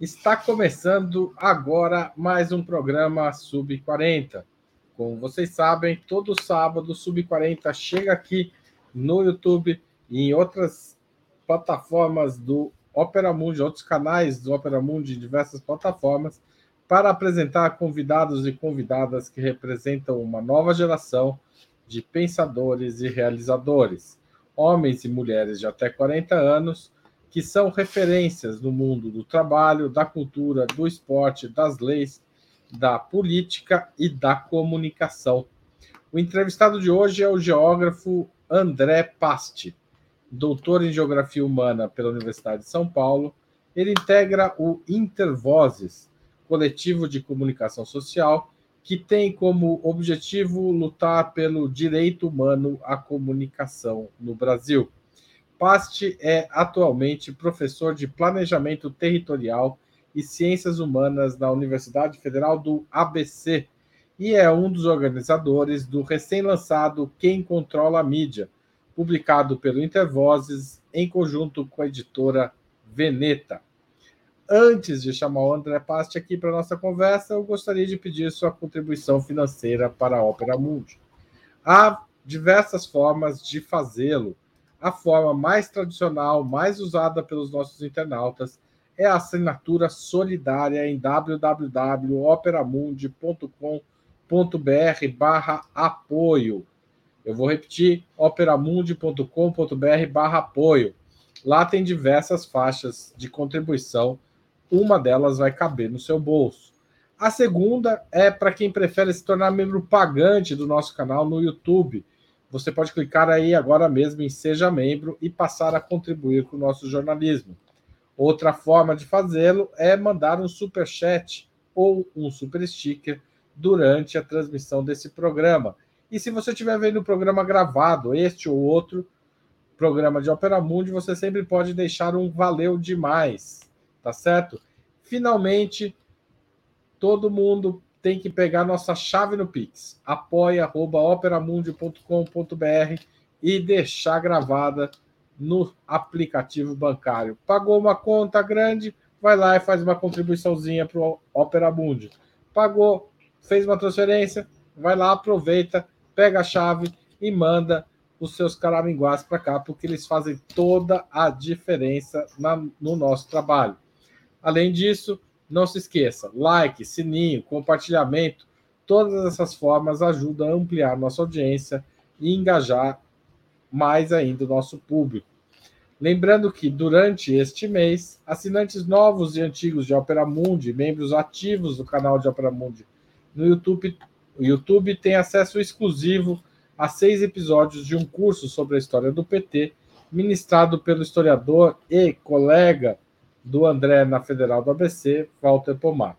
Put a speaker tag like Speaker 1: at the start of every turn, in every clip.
Speaker 1: Está começando agora mais um programa Sub 40. Como vocês sabem, todo sábado Sub 40 chega aqui no YouTube e em outras plataformas do Opera Mundi, outros canais do Opera Mundi diversas plataformas, para apresentar convidados e convidadas que representam uma nova geração de pensadores e realizadores, homens e mulheres de até 40 anos que são referências no mundo do trabalho, da cultura, do esporte, das leis, da política e da comunicação. O entrevistado de hoje é o geógrafo André Pasti, doutor em Geografia Humana pela Universidade de São Paulo. Ele integra o Intervozes, coletivo de comunicação social, que tem como objetivo lutar pelo direito humano à comunicação no Brasil. Pasti é atualmente professor de Planejamento Territorial e Ciências Humanas na Universidade Federal do ABC e é um dos organizadores do recém-lançado Quem Controla a Mídia, publicado pelo Intervozes em conjunto com a editora Veneta. Antes de chamar o André Pasti aqui para nossa conversa, eu gostaria de pedir sua contribuição financeira para a Ópera Mundi. Há diversas formas de fazê-lo a forma mais tradicional, mais usada pelos nossos internautas, é a assinatura solidária em www.operamundi.com.br barra apoio. Eu vou repetir, operamundi.com.br barra apoio. Lá tem diversas faixas de contribuição, uma delas vai caber no seu bolso. A segunda é para quem prefere se tornar membro pagante do nosso canal no YouTube você pode clicar aí agora mesmo em Seja Membro e passar a contribuir com o nosso jornalismo. Outra forma de fazê-lo é mandar um super chat ou um super sticker durante a transmissão desse programa. E se você estiver vendo o programa gravado, este ou outro programa de Opera Mundi, você sempre pode deixar um valeu demais, tá certo? Finalmente, todo mundo tem que pegar nossa chave no Pix, apoia.operamundi.com.br e deixar gravada no aplicativo bancário. Pagou uma conta grande, vai lá e faz uma contribuiçãozinha para o Opera Mundi. Pagou, fez uma transferência, vai lá, aproveita, pega a chave e manda os seus caraminguás para cá, porque eles fazem toda a diferença na, no nosso trabalho. Além disso, não se esqueça, like, sininho, compartilhamento, todas essas formas ajudam a ampliar nossa audiência e engajar mais ainda o nosso público. Lembrando que durante este mês, assinantes novos e antigos de Opera Mundi, membros ativos do canal de Opera Mundi no YouTube, o YouTube tem acesso exclusivo a seis episódios de um curso sobre a história do PT, ministrado pelo historiador e colega do André na Federal do ABC, Walter Pomar.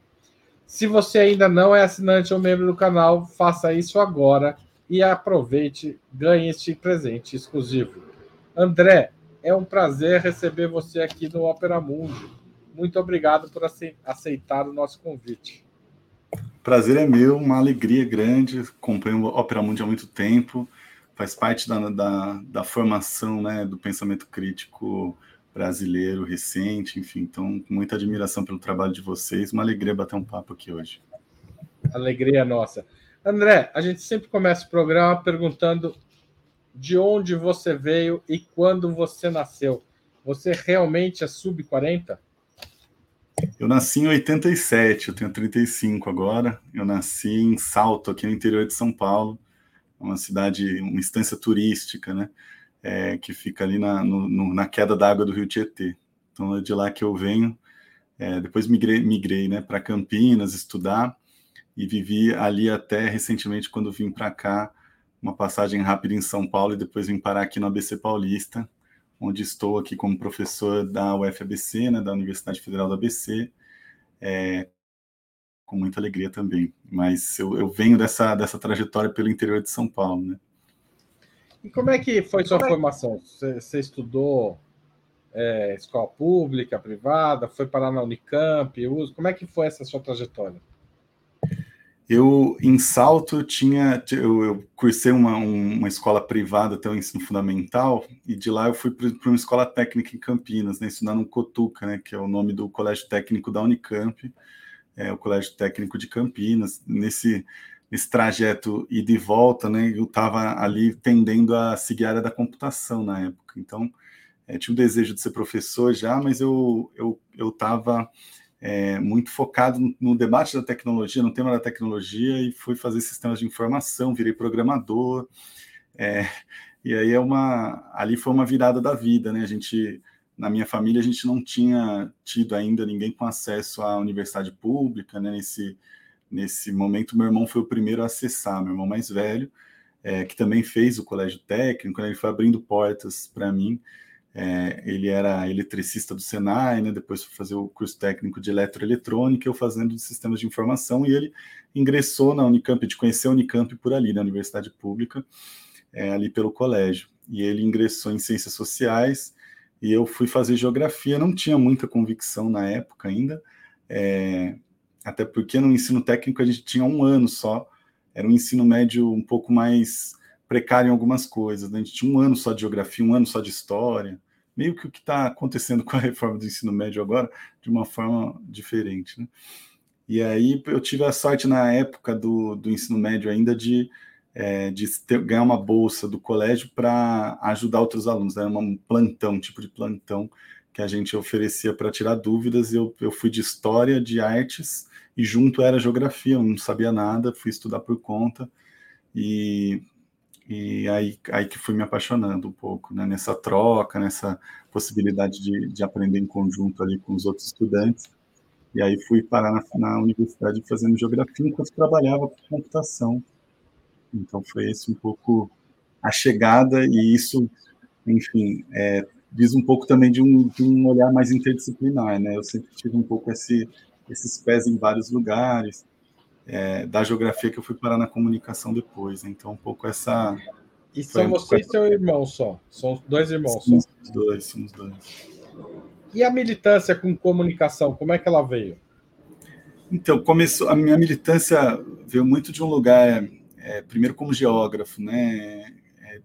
Speaker 1: Se você ainda não é assinante ou membro do canal, faça isso agora e aproveite, ganhe este presente exclusivo. André, é um prazer receber você aqui no Opera Mundi. Muito obrigado por aceitar o nosso convite.
Speaker 2: Prazer é meu, uma alegria grande. Acompanho o Opera Mundi há muito tempo, faz parte da, da, da formação né, do pensamento crítico brasileiro recente, enfim. Então, muita admiração pelo trabalho de vocês. Uma alegria bater um papo aqui hoje.
Speaker 1: Alegria nossa. André, a gente sempre começa o programa perguntando de onde você veio e quando você nasceu. Você realmente é sub-40?
Speaker 2: Eu nasci em 87, eu tenho 35 agora. Eu nasci em Salto, aqui no interior de São Paulo, uma cidade, uma estância turística, né? É, que fica ali na, no, no, na queda d'água do Rio Tietê. Então é de lá que eu venho. É, depois migrei, migrei né, para Campinas estudar e vivi ali até recentemente quando vim para cá, uma passagem rápida em São Paulo e depois vim parar aqui no ABC Paulista, onde estou aqui como professor da UFABC, né, da Universidade Federal do ABC, é, com muita alegria também. Mas eu, eu venho dessa, dessa trajetória pelo interior de São Paulo, né?
Speaker 1: E como é que foi sua é formação? Você, você estudou é, escola pública, privada, foi parar na Unicamp? Como é que foi essa sua trajetória?
Speaker 2: Eu, em Salto, tinha, eu, eu cursei uma, uma escola privada até o ensino fundamental, e de lá eu fui para uma escola técnica em Campinas, né, estudando no Cotuca, né, que é o nome do colégio técnico da Unicamp, é o colégio técnico de Campinas. Nesse, nesse trajeto e de volta, né, eu estava ali tendendo a seguir a área da computação na época. Então, é, tinha o desejo de ser professor já, mas eu eu estava é, muito focado no, no, debate da tecnologia, no tema da tecnologia, e fui fazer sistemas de informação, virei programador. É, e aí é uma. Ali foi uma virada da vida, né? A gente, na minha família, a gente não tinha tido ainda ninguém com acesso à universidade pública, né? Nesse, nesse momento, meu irmão foi o primeiro a acessar, meu irmão mais velho, é, que também fez o colégio técnico, ele foi abrindo portas para mim. É, ele era eletricista do Senai, né? depois foi fazer o curso técnico de eletroeletrônica, eu fazendo de sistemas de informação, e ele ingressou na Unicamp, de conhecer a Unicamp por ali, na Universidade Pública, é, ali pelo colégio. E ele ingressou em Ciências Sociais, e eu fui fazer Geografia, não tinha muita convicção na época ainda, é, até porque no ensino técnico a gente tinha um ano só, era um ensino médio um pouco mais precário em algumas coisas, né? a gente tinha um ano só de Geografia, um ano só de História, meio que o que está acontecendo com a reforma do ensino médio agora, de uma forma diferente. Né? E aí eu tive a sorte na época do, do ensino médio ainda de, é, de ter, ganhar uma bolsa do colégio para ajudar outros alunos, era né? um plantão, tipo de plantão que a gente oferecia para tirar dúvidas. Eu, eu fui de História, de Artes, e junto era Geografia, eu não sabia nada, fui estudar por conta, e e aí, aí que fui me apaixonando um pouco, né, nessa troca, nessa possibilidade de, de aprender em conjunto ali com os outros estudantes. E aí fui parar na, na universidade fazendo geografia enquanto trabalhava com computação. Então foi esse um pouco a chegada e isso, enfim, é, diz um pouco também de um, de um olhar mais interdisciplinar, né? Eu sempre tive um pouco esse, esses pés em vários lugares, é, da geografia que eu fui parar na comunicação depois. Então, um pouco essa.
Speaker 1: E são você e seu irmão só? São dois irmãos
Speaker 2: somos só? Dois, somos dois.
Speaker 1: E a militância com comunicação, como é que ela veio?
Speaker 2: Então, começou a minha militância veio muito de um lugar, é, primeiro como geógrafo, né,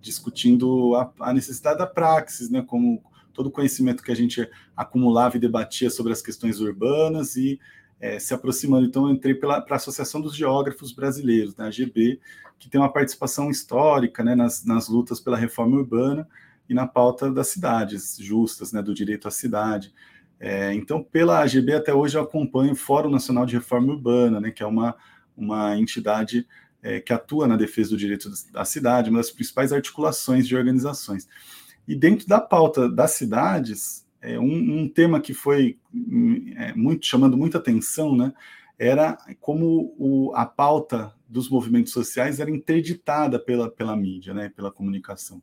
Speaker 2: discutindo a, a, necessidade da praxis, né, como todo o conhecimento que a gente acumulava e debatia sobre as questões urbanas e é, se aproximando. Então, eu entrei para a Associação dos Geógrafos Brasileiros, né, a AGB, que tem uma participação histórica né, nas, nas lutas pela reforma urbana e na pauta das cidades justas, né, do direito à cidade. É, então, pela AGB, até hoje eu acompanho o Fórum Nacional de Reforma Urbana, né, que é uma, uma entidade é, que atua na defesa do direito da cidade, uma das principais articulações de organizações. E dentro da pauta das cidades, é, um, um, tema que foi é, muito chamando muita atenção, né, era como o, a pauta dos movimentos sociais era interditada pela, pela mídia, né, pela comunicação.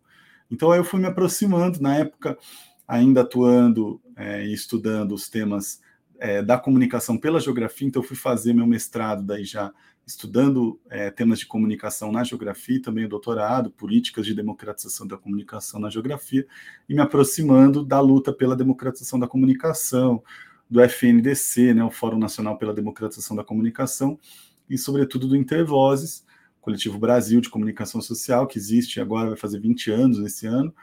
Speaker 2: Então eu fui me aproximando, na época ainda atuando é, e estudando os temas é, da comunicação pela geografia, então eu fui fazer meu mestrado daí já estudando é, temas de comunicação na geografia, também o doutorado, políticas de democratização da comunicação na geografia, e me aproximando da luta pela democratização da comunicação, do FNDC, né, o Fórum Nacional pela Democratização da Comunicação, e sobretudo do Intervozes, Coletivo Brasil de Comunicação Social, que existe agora, vai fazer 20 anos nesse ano,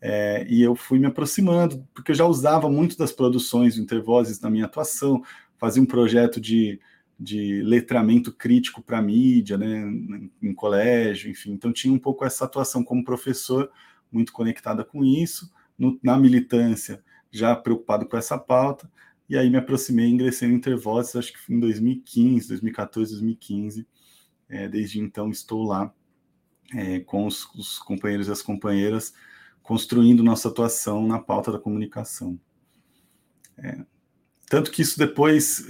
Speaker 2: é, e eu fui me aproximando, porque eu já usava muito das produções do Intervozes na minha atuação, fazia um projeto de de letramento crítico para mídia, né, em colégio, enfim. Então tinha um pouco essa atuação como professor, muito conectada com isso, no, na militância, já preocupado com essa pauta, e aí me aproximei ingressei no Intervozes, acho que em 2015, 2014, 2015. É, desde então estou lá é, com os, os companheiros e as companheiras, construindo nossa atuação na pauta da comunicação. É, tanto que isso depois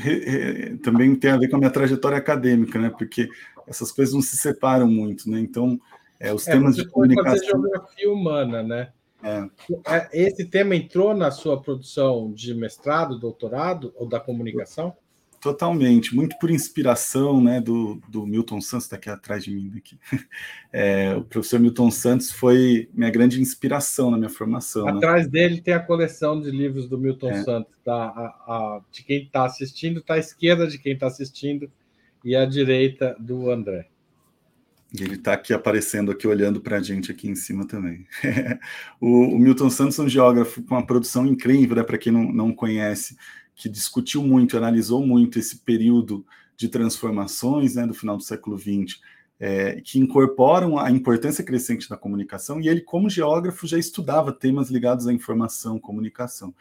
Speaker 2: também tem a ver com a minha trajetória acadêmica, né? Porque essas coisas não se separam muito, né? Então, é, os é, temas de comunicação. Fazer
Speaker 1: geografia humana, né? É. é. Esse tema entrou na sua produção de mestrado, doutorado ou da comunicação?
Speaker 2: Totalmente, muito por inspiração né, do, do Milton Santos, está aqui atrás de mim. Aqui. É, o professor Milton Santos foi minha grande inspiração na minha formação.
Speaker 1: Né? Atrás né? dele tem a coleção de livros do Milton é. Santos. Tá, a, a, de quem está assistindo, está à esquerda de quem está assistindo. e à direita do André.
Speaker 2: Ele está aqui aparecendo, aqui olhando para a gente aqui em cima também. o, o, Milton Santos é um geógrafo com uma produção incrível, né, para quem não, não conhece, que discutiu muito, analisou muito esse período de transformações né, do final do século XX, é, que incorporam a importância crescente da comunicação, e ele, como geógrafo, já estudava temas ligados à informação, comunicação.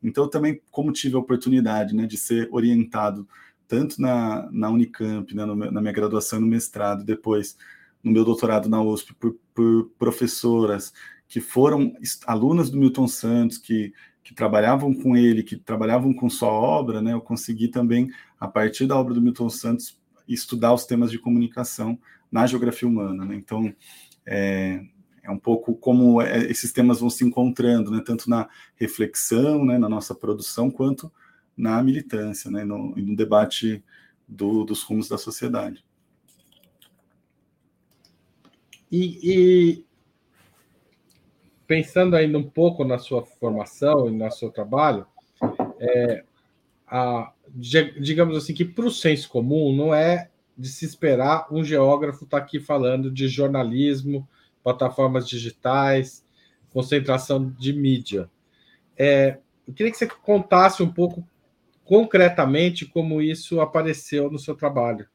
Speaker 2: Então, também, como tive a oportunidade né, de ser orientado tanto na, na Unicamp, né, no, na minha graduação no mestrado, depois no meu doutorado na USP, por, por professoras que foram alunas do Milton Santos, que, que trabalhavam com ele, que trabalhavam com sua obra, né, eu consegui também, a partir da obra do Milton Santos, estudar os temas de comunicação na geografia humana. Né? Então, é, é um pouco como é, esses temas vão se encontrando, né? tanto na reflexão, né, na nossa produção, quanto na militância, né, no, no debate do, dos rumos da sociedade.
Speaker 1: E, e, pensando ainda um pouco na sua formação e no seu trabalho, é, a, digamos assim que para o senso comum não é de se esperar um geógrafo estar tá aqui falando de jornalismo, plataformas digitais, concentração de mídia. É, eu queria que você contasse um pouco concretamente como isso apareceu no seu trabalho.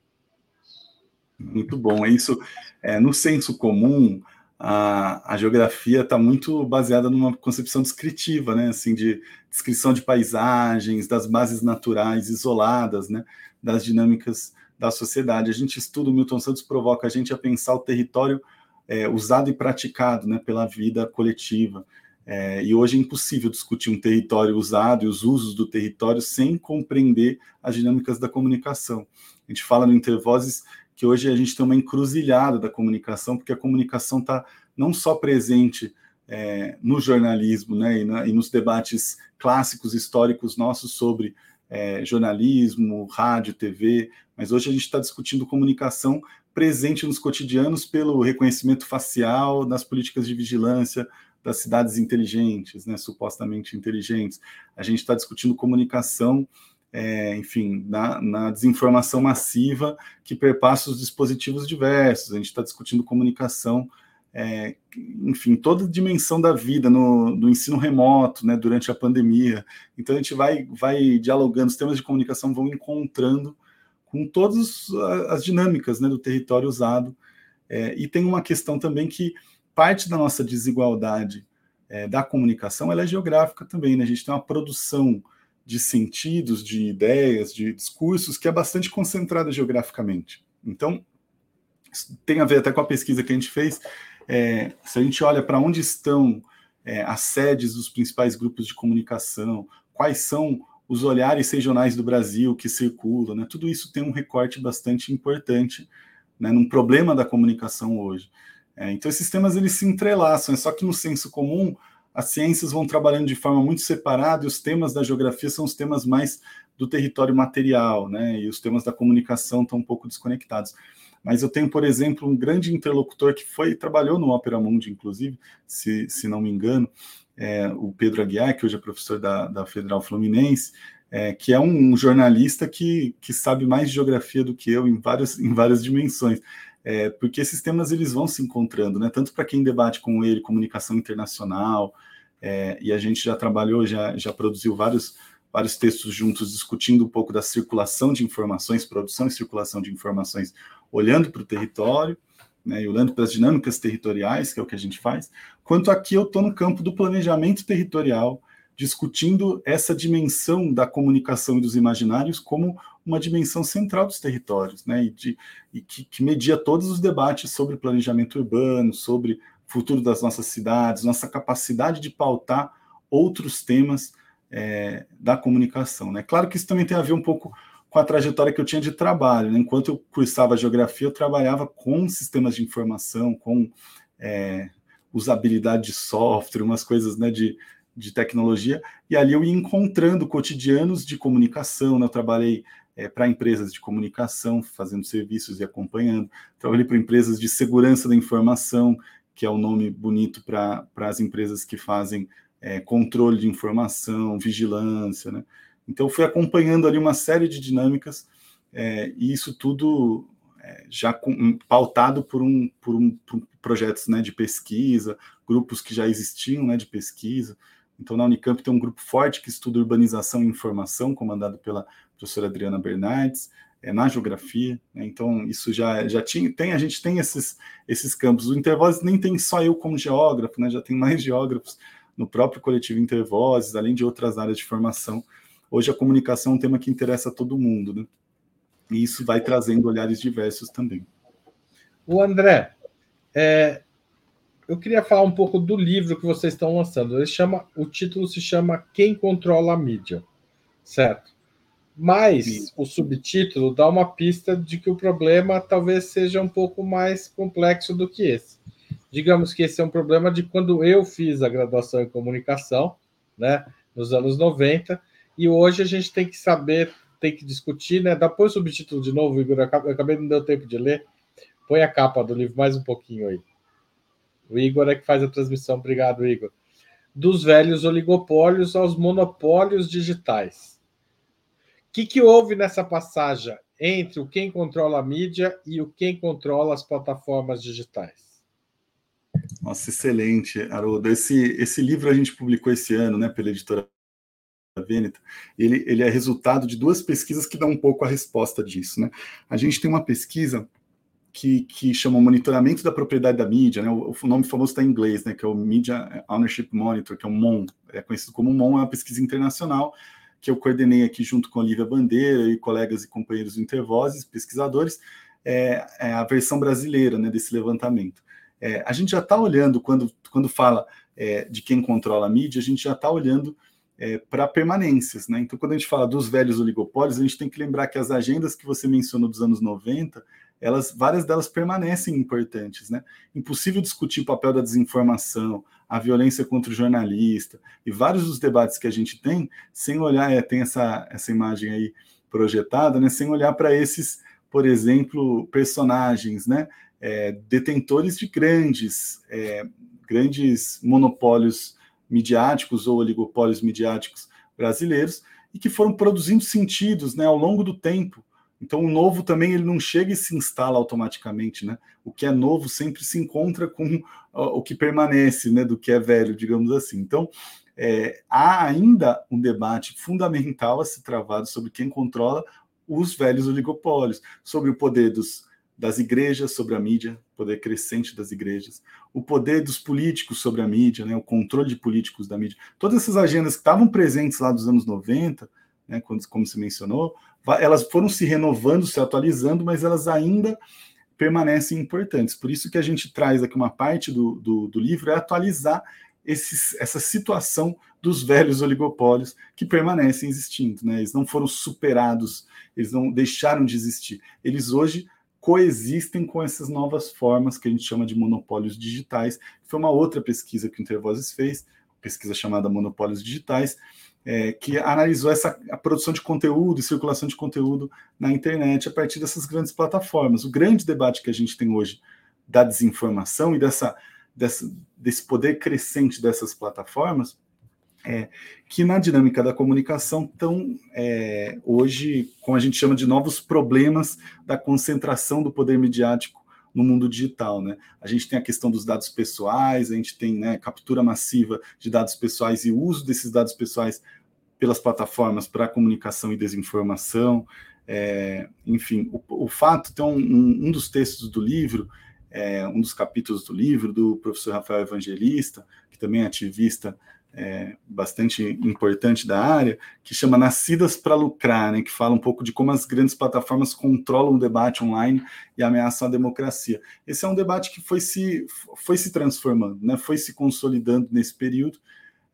Speaker 2: Muito bom. É isso, é, no senso comum, a, a geografia está muito baseada numa concepção descritiva, né? Assim, de descrição de paisagens, das bases naturais isoladas, né? Das dinâmicas da sociedade. A gente estuda, o Milton Santos provoca a gente a pensar o território é, usado e praticado né, pela vida coletiva. É, e hoje é impossível discutir um território usado e os usos do território sem compreender as dinâmicas da comunicação. A gente fala no Intervozes que hoje a gente tem uma encruzilhada da comunicação, porque a comunicação está não só presente é, no jornalismo né, e, na, e, nos debates clássicos históricos nossos sobre é, jornalismo, rádio, TV, mas hoje a gente está discutindo comunicação presente nos cotidianos pelo reconhecimento facial, nas políticas de vigilância, das cidades inteligentes, né, supostamente inteligentes. A gente está discutindo comunicação, é, enfim, na, na, desinformação massiva que perpassa os dispositivos diversos. A gente está discutindo comunicação, é, enfim, toda dimensão da vida no, no, ensino remoto, né, durante a pandemia. Então a gente vai, vai dialogando, os temas de comunicação vão encontrando com todas as dinâmicas né, do território usado. É, e tem uma questão também que parte da nossa desigualdade é, da comunicação ela é geográfica também, né? A gente tem uma produção de sentidos, de ideias, de discursos que é bastante concentrada geograficamente. Então, tem a ver até com a pesquisa que a gente fez. É, se a gente olha para onde estão é, as sedes dos principais grupos de comunicação, quais são os olhares regionais do Brasil que circulam, né? tudo isso tem um recorte bastante importante né, num problema da comunicação hoje. É, então, esses temas eles se entrelaçam, é só que no senso comum as ciências vão trabalhando de forma muito separada e os temas da geografia são os temas mais do território material, né? E os temas da comunicação estão um pouco desconectados. Mas eu tenho, por exemplo, um grande interlocutor que foi trabalhou no Opera Mundi, inclusive, se, se não me engano, é, o Pedro Aguiar, que hoje é professor da, da Federal Fluminense, é, que é um, jornalista que, que sabe mais de geografia do que eu em várias, em várias dimensões é, porque esses temas eles vão se encontrando, né? Tanto para quem debate com ele comunicação internacional, é, e a gente já trabalhou, já, já produziu vários, vários textos juntos discutindo um pouco da circulação de informações, produção e circulação de informações, olhando para o território, né, e olhando para as dinâmicas territoriais, que é o que a gente faz, quanto aqui eu estou no campo do planejamento territorial, discutindo essa dimensão da comunicação e dos imaginários como uma dimensão central dos territórios, né? E, de, e que, que, media todos os debates sobre planejamento urbano, sobre futuro das nossas cidades, nossa capacidade de pautar outros temas é, da comunicação, né? Claro que isso também tem a ver um pouco com a trajetória que eu tinha de trabalho. Né? Enquanto eu cursava geografia, eu trabalhava com sistemas de informação, com é, usabilidade de software, umas coisas né, de, de tecnologia, e ali eu ia encontrando cotidianos de comunicação, né? eu trabalhei é, para empresas de comunicação, fazendo serviços e acompanhando, trabalhei para empresas de segurança da informação, que é o nome bonito para as empresas que fazem é, controle de informação, vigilância, né? Então, fui acompanhando ali uma série de dinâmicas é, e isso tudo é, já com, pautado por, um, por, um, por projetos né, de pesquisa, grupos que já existiam né, de pesquisa. Então, na Unicamp tem um grupo forte que estuda urbanização e informação, comandado pela professora Adriana Bernardes, é, na geografia. Né? Então, isso já, já tinha, tem, a gente tem esses, esses campos. O Intervozes nem tem só eu como geógrafo, né? já tem mais geógrafos no próprio coletivo Intervozes, além de outras áreas de formação. Hoje a comunicação é um tema que interessa a todo mundo, né? E isso vai trazendo olhares diversos também.
Speaker 1: O André, é, eu queria falar um pouco do livro que vocês estão lançando. Ele chama, o título se chama Quem Controla a Mídia, certo? Mas o subtítulo dá uma pista de que o problema talvez seja um pouco mais complexo do que esse. Digamos que esse é um problema de quando eu fiz a graduação em comunicação, né, nos anos 90, e hoje a gente tem que saber, tem que discutir, né? Dá põe o subtítulo de novo, Igor, eu acabei não deu tempo de ler. Põe a capa do livro mais um pouquinho aí. O Igor é que faz a transmissão. Obrigado, Igor. Dos velhos oligopólios aos monopólios digitais que, que houve nessa passagem entre o quem controla a mídia e o quem controla as plataformas digitais?
Speaker 2: Nossa, excelente, Haroldo. Esse, esse livro a gente publicou esse ano, né, pela editora Veneta. Ele, ele é resultado de duas pesquisas que dão um pouco a resposta disso, né? A gente tem uma pesquisa que, que chama Monitoramento da Propriedade da Mídia, né? O, o nome famoso está em inglês, né? Que é o Media Ownership Monitor, que é o MON, é conhecido como MON, é uma pesquisa internacional que eu coordenei aqui junto com a Olivia Bandeira e colegas e companheiros do Intervozes, pesquisadores, é, é a versão brasileira né, desse levantamento. É, a gente já está olhando, quando, quando fala é, de quem controla a mídia, a gente já está olhando é, para permanências. Né? Então, quando a gente fala dos velhos oligopólios, a gente tem que lembrar que as agendas que você mencionou dos anos 90, elas, várias delas permanecem importantes. Né? Impossível discutir o papel da desinformação, a violência contra o jornalista e vários dos debates que a gente tem, sem olhar, é, tem essa, essa imagem aí projetada, né, sem olhar para esses, por exemplo, personagens, né, é, detentores de grandes, é, grandes monopólios midiáticos ou oligopólios midiáticos brasileiros e que foram produzindo sentidos né, ao longo do tempo então, o novo também ele não chega e se instala automaticamente, né? O que é novo sempre se encontra com o que permanece, né? Do que é velho, digamos assim. Então, é, há ainda um debate fundamental a se travado sobre quem controla os velhos oligopólios, sobre o poder dos, das igrejas sobre a mídia, poder crescente das igrejas, o poder dos políticos sobre a mídia, né, o controle de políticos da mídia. Todas essas agendas que estavam presentes lá dos anos 90, né, quando, como se mencionou, elas foram se renovando, se atualizando, mas elas ainda permanecem importantes. Por isso que a gente traz aqui uma parte do, do, do livro é atualizar essa situação dos velhos oligopólios que permanecem existindo. Né? Eles não foram superados, eles não deixaram de existir. Eles hoje coexistem com essas novas formas que a gente chama de monopólios digitais. Foi uma outra pesquisa que o Intervozes fez, pesquisa chamada Monopólios Digitais, é, que analisou essa a produção de conteúdo e circulação de conteúdo na internet a partir dessas grandes plataformas. O grande debate que a gente tem hoje da desinformação e dessa, dessa, desse poder crescente dessas plataformas é que na dinâmica da comunicação estão é, hoje, como a gente chama de novos problemas da concentração do poder midiático no mundo digital, né? A gente tem a questão dos dados pessoais, a gente tem né, captura massiva de dados pessoais e uso desses dados pessoais pelas plataformas para comunicação e desinformação. É, enfim, o, o fato, tem um, um, dos textos do livro, é, um dos capítulos do livro, do professor Rafael Evangelista, que também é ativista é, bastante importante da área, que chama Nascidas para Lucrar, né, que fala um pouco de como as grandes plataformas controlam o debate online e ameaçam a democracia. Esse é um debate que foi se, foi se transformando, né, foi se consolidando nesse período.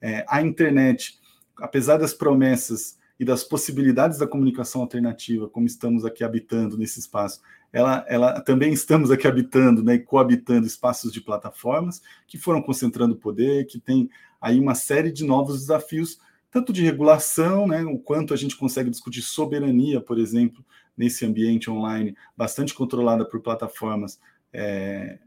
Speaker 2: É, a internet apesar das promessas e das possibilidades da comunicação alternativa, como estamos aqui habitando nesse espaço, ela, ela também estamos aqui habitando né, e coabitando espaços de plataformas que foram concentrando poder, que tem aí uma série de novos desafios, tanto de regulação, né, o quanto a gente consegue discutir soberania, por exemplo, nesse ambiente online, bastante controlada por plataformas, é,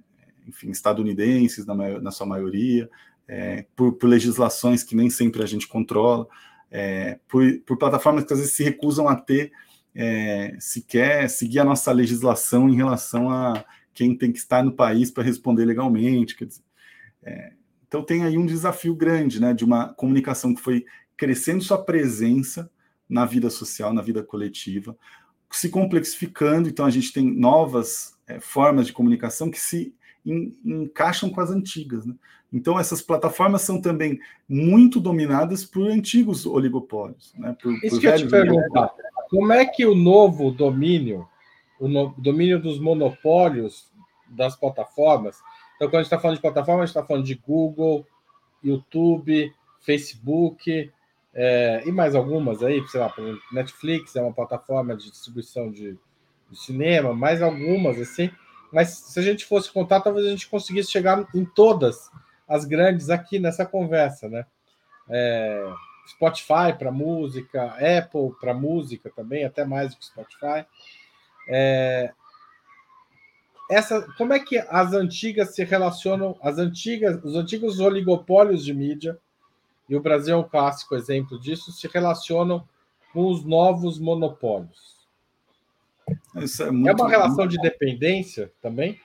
Speaker 2: enfim, estadunidenses, na, maior, na sua maioria, é, por, por, legislações que nem sempre a gente controla, é, por, por, plataformas que às vezes se recusam a ter é, se quer seguir a nossa legislação em relação a quem tem que estar no país para responder legalmente. Dizer, é, então tem aí um desafio grande, né, de uma comunicação que foi crescendo sua presença na vida social, na vida coletiva, se complexificando. Então a gente tem novas é, formas de comunicação que se encaixam com as antigas. Né? Então, essas plataformas são também muito dominadas por antigos oligopólios. Né? Por,
Speaker 1: Isso por que eu te perguntar. Como é que o novo domínio, o no, domínio dos monopólios das plataformas, então, quando a gente está falando de plataforma, a gente está falando de Google, YouTube, Facebook, é, e mais algumas aí, sei lá, Netflix é uma plataforma de distribuição de, de cinema, mais algumas assim mas se a gente fosse contar, talvez a gente conseguisse chegar em todas as grandes aqui nessa conversa, né? É, Spotify para música, Apple para música também, até mais do que Spotify. É, essa, como é que as antigas se relacionam? As antigas, os antigos oligopólios de mídia e o Brasil é um clássico exemplo disso, se relacionam com os novos monopólios. É, é, uma relação de dependência também?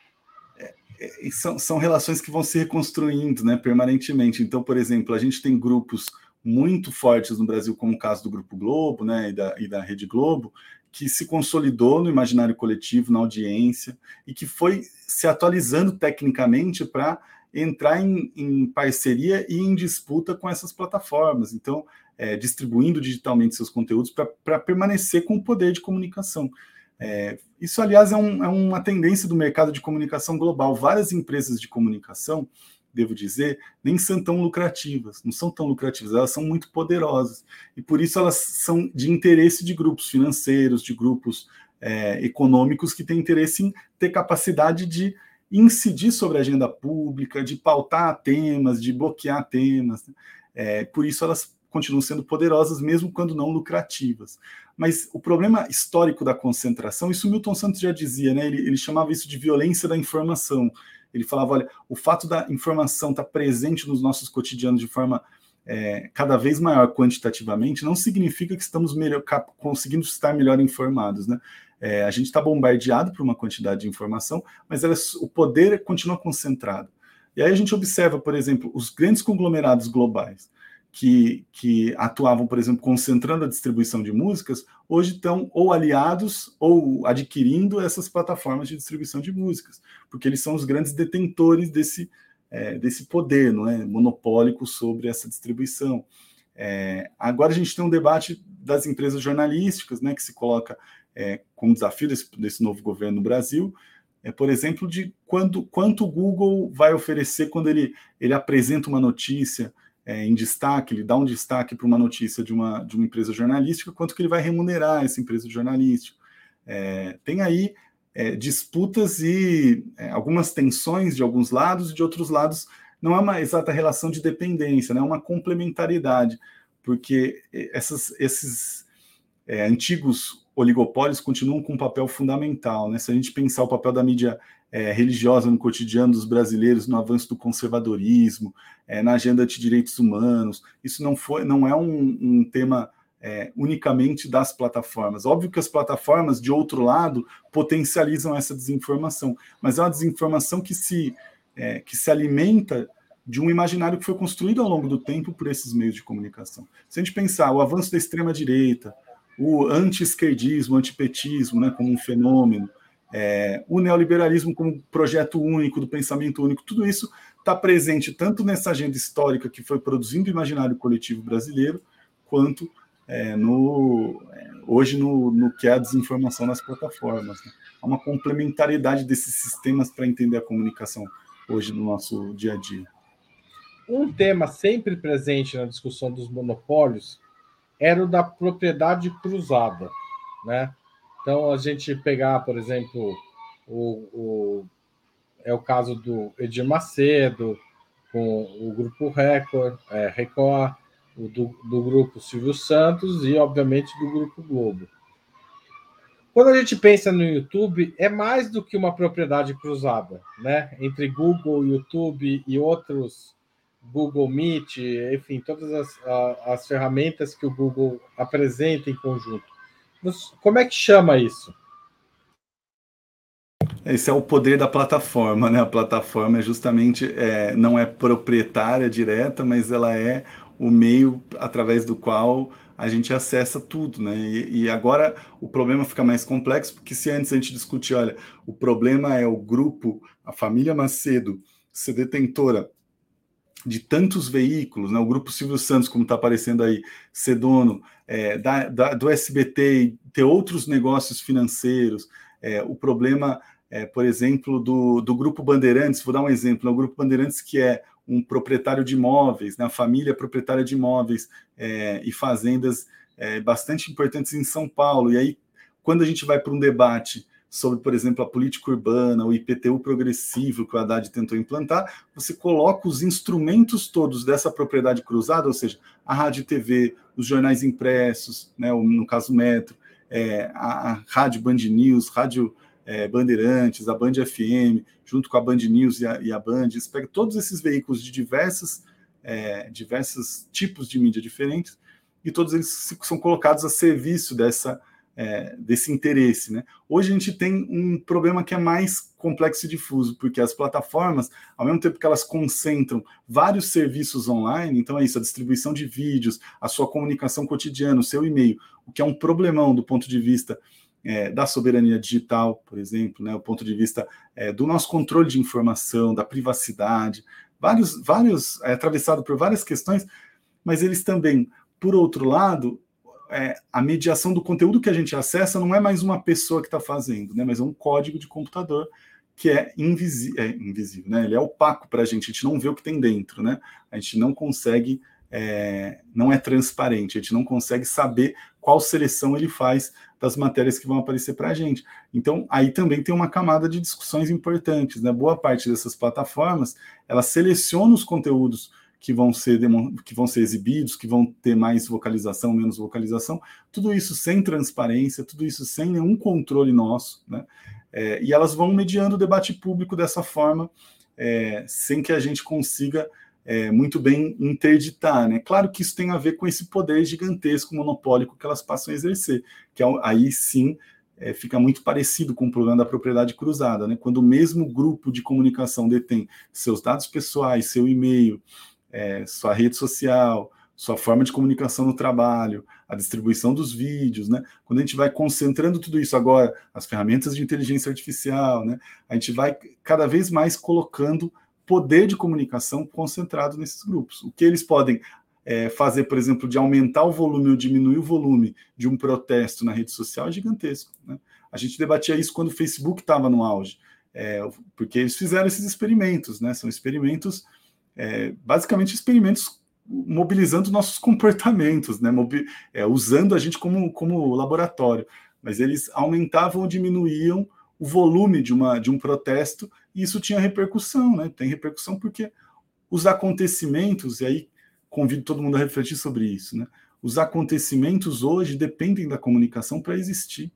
Speaker 2: É, é são, são relações que vão se reconstruindo né, permanentemente. Então, por exemplo, a gente tem grupos muito fortes no Brasil, como o caso do Grupo Globo né, e, da, e da Rede Globo, que se consolidou no imaginário coletivo, na audiência, e que foi se atualizando tecnicamente para entrar em, em, parceria e em disputa com essas plataformas. Então, é, distribuindo digitalmente seus conteúdos para permanecer com o poder de comunicação. É, isso, aliás, é, um, é, uma tendência do mercado de comunicação global. Várias empresas de comunicação, devo dizer, nem são tão lucrativas, não são tão lucrativas, elas são muito poderosas. E por isso elas são de interesse de grupos financeiros, de grupos é, econômicos que têm interesse em ter capacidade de incidir sobre a agenda pública, de pautar temas, de bloquear temas. Né? É, por isso elas continuam sendo poderosas, mesmo quando não lucrativas. Mas o problema histórico da concentração, isso Milton Santos já dizia, né? Ele, ele chamava isso de violência da informação. Ele falava: olha, o fato da informação estar tá presente nos nossos cotidianos de forma é, cada vez maior quantitativamente não significa que estamos melhor, conseguindo estar melhor informados, né? É, a gente está bombardeado por uma quantidade de informação, mas ela, o poder continua concentrado. E aí a gente observa, por exemplo, os grandes conglomerados globais que, que atuavam, por exemplo, concentrando a distribuição de músicas, hoje estão ou aliados ou adquirindo essas plataformas de distribuição de músicas, porque eles são os grandes detentores desse, é, desse poder não é, monopólico sobre essa distribuição. É, agora a gente tem um debate das empresas jornalísticas, né, que se coloca é, como desafio desse, desse novo governo no Brasil, é, por exemplo, de quando, quanto o Google vai oferecer quando ele, ele apresenta uma notícia, é, em destaque, ele dá um destaque para uma notícia de uma, de uma empresa jornalística, quanto que ele vai remunerar essa empresa jornalística. É, tem aí é, disputas e é, algumas tensões de alguns lados e de outros lados não é uma exata relação de dependência, né, é uma complementaridade, porque essas, esses é, antigos oligopólios continuam com um papel fundamental. Né? Se a gente pensar o papel da mídia é, religiosa no cotidiano dos brasileiros, no avanço do conservadorismo, é, na agenda de direitos humanos. Isso não, foi, não é um, um tema é, unicamente das plataformas. Óbvio que as plataformas, de outro lado, potencializam essa desinformação, mas é uma desinformação que se, é, que se alimenta de um imaginário que foi construído ao longo do tempo por esses meios de comunicação. Se a gente pensar o avanço da extrema-direita, o anti-esquerdismo, antipetismo né, como um fenômeno, é, o neoliberalismo como projeto único, do pensamento único, tudo isso está presente tanto nessa agenda histórica que foi produzindo o imaginário coletivo brasileiro, quanto é, no, é, hoje no, no, que é a desinformação nas plataformas. Né? Há uma complementariedade desses sistemas para entender a comunicação hoje no nosso dia a dia.
Speaker 1: Um tema sempre presente na discussão dos monopólios era o da propriedade cruzada, né? Então, a gente pegar, por exemplo, o, o, é o caso do Edir Macedo, com o grupo Record, é, Record, o do, do grupo Silvio Santos e, obviamente, do grupo Globo. Quando a gente pensa no YouTube, é mais do que uma propriedade cruzada, né? Entre Google, YouTube e outros Google Meet, enfim, todas as, as ferramentas que o Google apresenta em conjunto Como é que chama isso?
Speaker 2: Esse é o poder da plataforma, né? A plataforma é justamente é, não é proprietária direta, mas ela é o meio através do qual a gente acessa tudo, né? E, e, agora o problema fica mais complexo, porque se antes a gente discutir, olha, o problema é o grupo, a família Macedo, ser detentora de tantos veículos, né? O grupo Silvio Santos, como está aparecendo aí, ser dono é, da, da, do SBT ter outros negócios financeiros, é, o problema, é, por exemplo, do, do grupo Bandeirantes, vou dar um exemplo, né? o grupo Bandeirantes que é um proprietário de imóveis, né? a família proprietária de imóveis é, e fazendas é, bastante importantes em São Paulo. E aí, quando a gente vai para um debate sobre, por exemplo, a política urbana, o IPTU progressivo que o Haddad tentou implantar, você coloca os instrumentos todos dessa propriedade cruzada, ou seja, a rádio TV, os jornais impressos, né, no caso Metro, é, a, a rádio Band News, rádio é, Bandeirantes, a Band FM, junto com a Band News e a, e a Band, você pega todos esses veículos de diversas, é, diversos tipos de mídia diferentes, e todos eles são colocados a serviço dessa é, desse interesse. Né? Hoje a gente tem um problema que é mais complexo e difuso, porque as plataformas, ao mesmo tempo que elas concentram vários serviços online, então é isso, a distribuição de vídeos, a sua comunicação cotidiana, o seu e-mail, o que é um problemão do ponto de vista é, da soberania digital, por exemplo, né, o ponto de vista é, do nosso controle de informação, da privacidade, vários, vários é, atravessado por várias questões, mas eles também, por outro lado, é, a mediação do conteúdo que a gente acessa não é mais uma pessoa que está fazendo, né, mas é um código de computador que é, invisi é invisível, né? Ele é opaco para a gente, a gente não vê o que tem dentro, né? A gente não consegue, é, não é transparente, a gente não consegue saber qual seleção ele faz das matérias que vão aparecer para a gente. Então, aí também tem uma camada de discussões importantes, né? Boa parte dessas plataformas, ela seleciona os conteúdos que vão ser que vão ser exibidos, que vão ter mais vocalização, menos vocalização, tudo isso sem transparência, tudo isso sem nenhum controle nosso, né? É, e elas vão mediando o debate público dessa forma, é, sem que a gente consiga é, muito bem interditar, né? Claro que isso tem a ver com esse poder gigantesco monopólico que elas passam a exercer, que é aí sim é, fica muito parecido com o problema da propriedade cruzada, né? Quando o mesmo grupo de comunicação detém seus dados pessoais, seu e-mail, é, sua rede social, sua forma de comunicação no trabalho, a distribuição dos vídeos, né? Quando a gente vai concentrando tudo isso agora, as ferramentas de inteligência artificial, né? A gente vai cada vez mais colocando poder de comunicação concentrado nesses grupos. O que eles podem é, fazer, por exemplo, de aumentar o volume ou diminuir o volume de um protesto na rede social é gigantesco. Né? A gente debatia isso quando o Facebook estava no auge, é, porque eles fizeram esses experimentos, né? São experimentos é, basicamente experimentos mobilizando nossos comportamentos, né? Mobi é, usando a gente como, como laboratório. Mas eles aumentavam ou diminuíam o volume de, uma, de um protesto e isso tinha repercussão, né? Tem repercussão porque os acontecimentos, e aí convido todo mundo a refletir sobre isso, né? Os acontecimentos hoje dependem da comunicação para existir.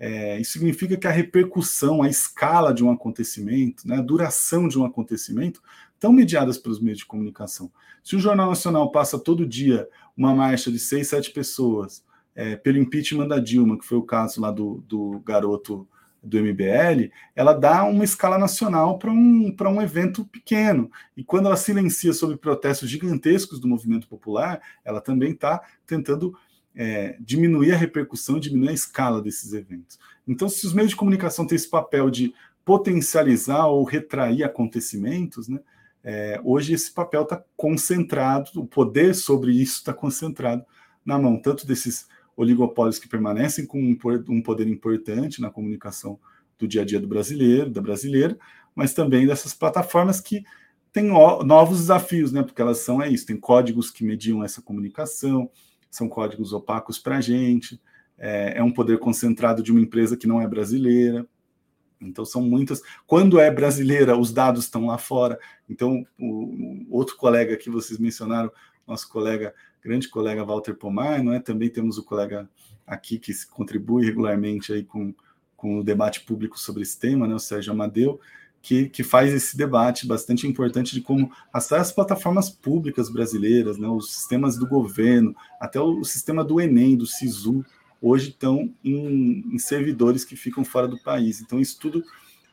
Speaker 2: É, isso significa que a repercussão, a escala de um acontecimento, né, a duração de um acontecimento, estão mediadas pelos meios de comunicação. Se o Jornal Nacional passa todo dia uma marcha de seis, sete pessoas é, pelo impeachment da Dilma, que foi o caso lá do, do garoto do MBL, ela dá uma escala nacional para um, um evento pequeno. E quando ela silencia sobre protestos gigantescos do movimento popular, ela também está tentando é, diminuir a repercussão, diminuir a escala desses eventos. Então, se os meios de comunicação têm esse papel de potencializar ou retrair acontecimentos, né, é, hoje esse papel está concentrado, o poder sobre isso está concentrado na mão tanto desses oligopólios que permanecem com um poder importante na comunicação do dia a dia do brasileiro, da brasileira, mas também dessas plataformas que têm novos desafios, né? Porque elas são é isso, tem códigos que mediam essa comunicação, são códigos opacos para a gente, é, é um poder concentrado de uma empresa que não é brasileira, então são muitas. Quando é brasileira, os dados estão lá fora. Então, o, o outro colega que vocês mencionaram, nosso colega grande colega Walter Pomar, não é? Também temos o colega aqui que contribui regularmente aí com, com o debate público sobre esse tema, né? O Sérgio Amadeu, que, que faz esse debate bastante importante de como até as plataformas públicas brasileiras, né? Os sistemas do governo, até o, o sistema do Enem, do SISU, hoje estão em, em, servidores que ficam fora do país. Então, isso tudo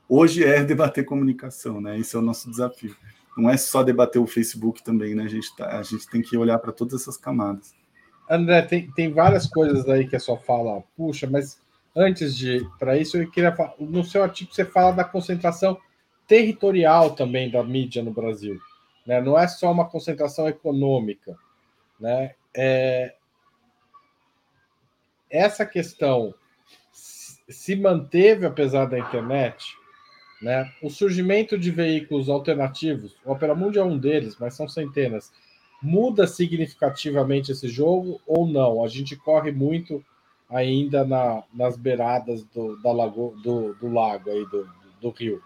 Speaker 2: hoje é debater comunicação, né? Esse é o nosso desafio. Não é só debater o Facebook também, né? A gente, tá, a gente tem que olhar para todas essas camadas.
Speaker 1: André, tem, tem várias coisas aí que a sua fala puxa, mas antes de para isso eu queria falar, no seu artigo você fala da concentração territorial também da mídia no Brasil, né? Não é só uma concentração econômica, né? É, essa questão se manteve apesar da internet, né? O surgimento de veículos alternativos, o Opera Mundi é um deles, mas são centenas. Muda significativamente esse jogo ou não? A gente corre muito ainda na, nas beiradas do, da lago, do, do lago aí do, do rio.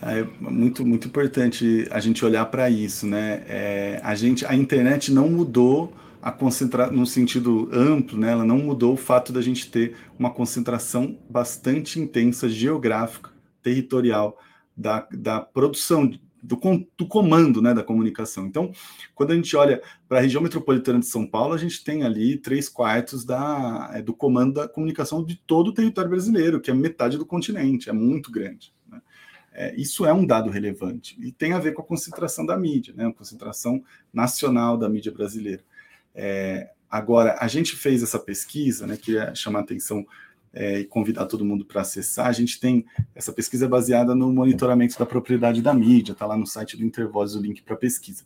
Speaker 2: É muito, muito importante a gente olhar para isso, né? É, a gente, a internet não mudou a concentrar no sentido amplo, né, ela não mudou o fato da gente ter uma concentração bastante intensa geográfica, territorial da, da produção do, do comando né, da comunicação. Então, quando a gente olha para a região metropolitana de São Paulo, a gente tem ali três quartos da, é, do comando da comunicação de todo o território brasileiro, que é metade do continente, é muito grande. Né? É, isso é um dado relevante e tem a ver com a concentração da mídia, né, a concentração nacional da mídia brasileira. É, agora, a gente fez essa pesquisa, né, queria chamar a atenção é, e convidar todo mundo para acessar. A gente tem essa pesquisa baseada no monitoramento da propriedade da mídia, está lá no site do Intervoz o link para pesquisa.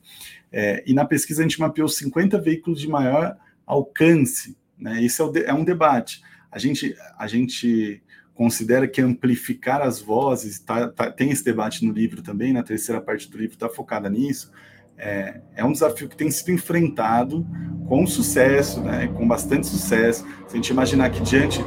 Speaker 2: É, e na pesquisa a gente mapeou 50 veículos de maior alcance. Né? Esse é, é um debate. A gente, a gente considera que amplificar as vozes, tá, tá, tem esse debate no livro também, na terceira parte do livro está focada nisso, é, é, um desafio que tem sido enfrentado com sucesso, né, com bastante sucesso. Se a gente imaginar que diante,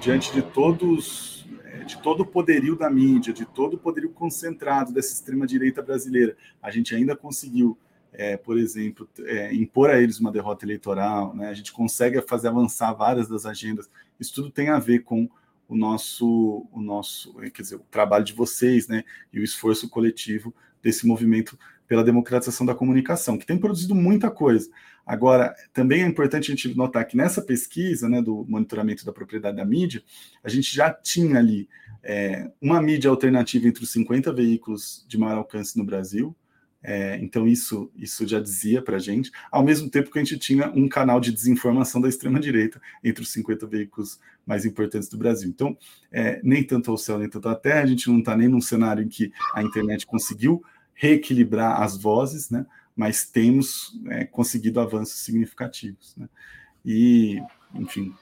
Speaker 2: diante de todos, é, de todo o poderio da mídia, de todo o poderio concentrado dessa extrema direita brasileira, a gente ainda conseguiu, é, por exemplo, é, impor a eles uma derrota eleitoral, né, a gente consegue fazer avançar várias das agendas. Isso tudo tem a ver com o nosso, o nosso, quer dizer, o trabalho de vocês, né, e o esforço coletivo desse movimento pela democratização da comunicação, que tem produzido muita coisa. Agora, também é importante a gente notar que nessa pesquisa né, do monitoramento da propriedade da mídia, a gente já tinha ali é, uma mídia alternativa entre os 50 veículos de maior alcance no Brasil. É, então, isso, isso já dizia para a gente, ao mesmo tempo que a gente tinha um canal de desinformação da extrema-direita entre os 50 veículos mais importantes do Brasil. Então, é, nem tanto ao céu, nem tanto à terra, a gente não está nem num cenário em que a internet conseguiu reequilibrar as vozes, né? mas temos é, conseguido avanços significativos. Né? E, enfim,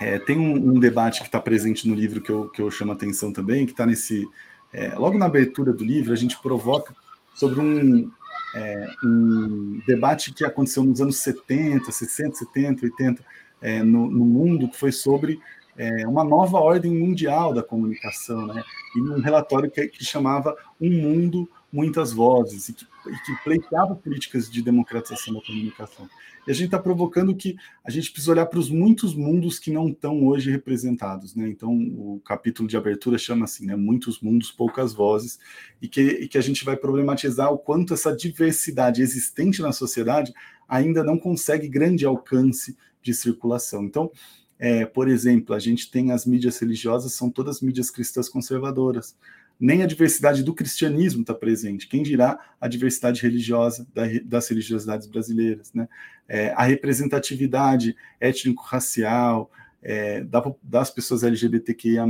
Speaker 2: é, tem um, um, debate que está presente no livro que eu, que eu chamo a atenção também, que está nesse. É, logo na abertura do livro, a gente provoca sobre um, é, um debate que aconteceu nos anos 70, 60, 70, 80 no, no mundo, que foi sobre é, uma nova ordem mundial da comunicação, né? E um relatório que, que chamava Um Mundo muitas vozes e que, e que pleiteava políticas de democratização da comunicação. E a gente está provocando que a gente precisa olhar para os muitos mundos que não estão hoje representados. Né? Então, o capítulo de abertura chama assim, né? Muitos mundos, poucas vozes, e que, e que a gente vai problematizar o quanto essa diversidade existente na sociedade ainda não consegue grande alcance de circulação. Então, é, por exemplo, a gente tem as mídias religiosas, são todas mídias cristãs conservadoras nem a diversidade do cristianismo está presente. Quem dirá a diversidade religiosa das religiosidades brasileiras? Né? É, a representatividade étnico-racial é, das pessoas LGBTQIA,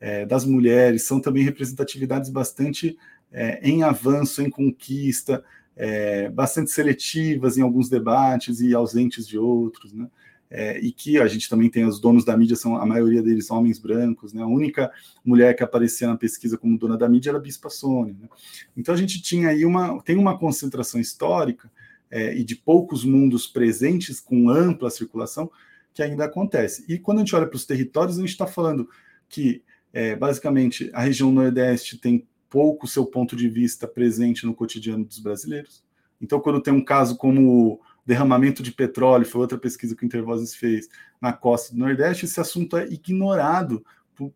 Speaker 2: é, das mulheres, são também representatividades bastante é, em avanço, em conquista, é, bastante seletivas em alguns debates e ausentes de outros. Né? é, e que a gente também tem os donos da mídia, são a maioria deles homens brancos, né? A única mulher que aparecia na pesquisa como dona da mídia era a Bispa Sônia. Né? Então a gente tinha aí uma, tem uma concentração histórica é, e de poucos mundos presentes com ampla circulação que ainda acontece. E quando a gente olha para os territórios, a gente está falando que é, basicamente a região Nordeste tem pouco seu ponto de vista presente no cotidiano dos brasileiros. Então, quando tem um caso como derramamento de petróleo, foi outra pesquisa que o Intervozes fez na costa do Nordeste, esse assunto é ignorado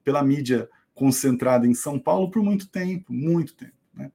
Speaker 2: pela mídia concentrada em São Paulo por muito tempo, muito tempo. Né?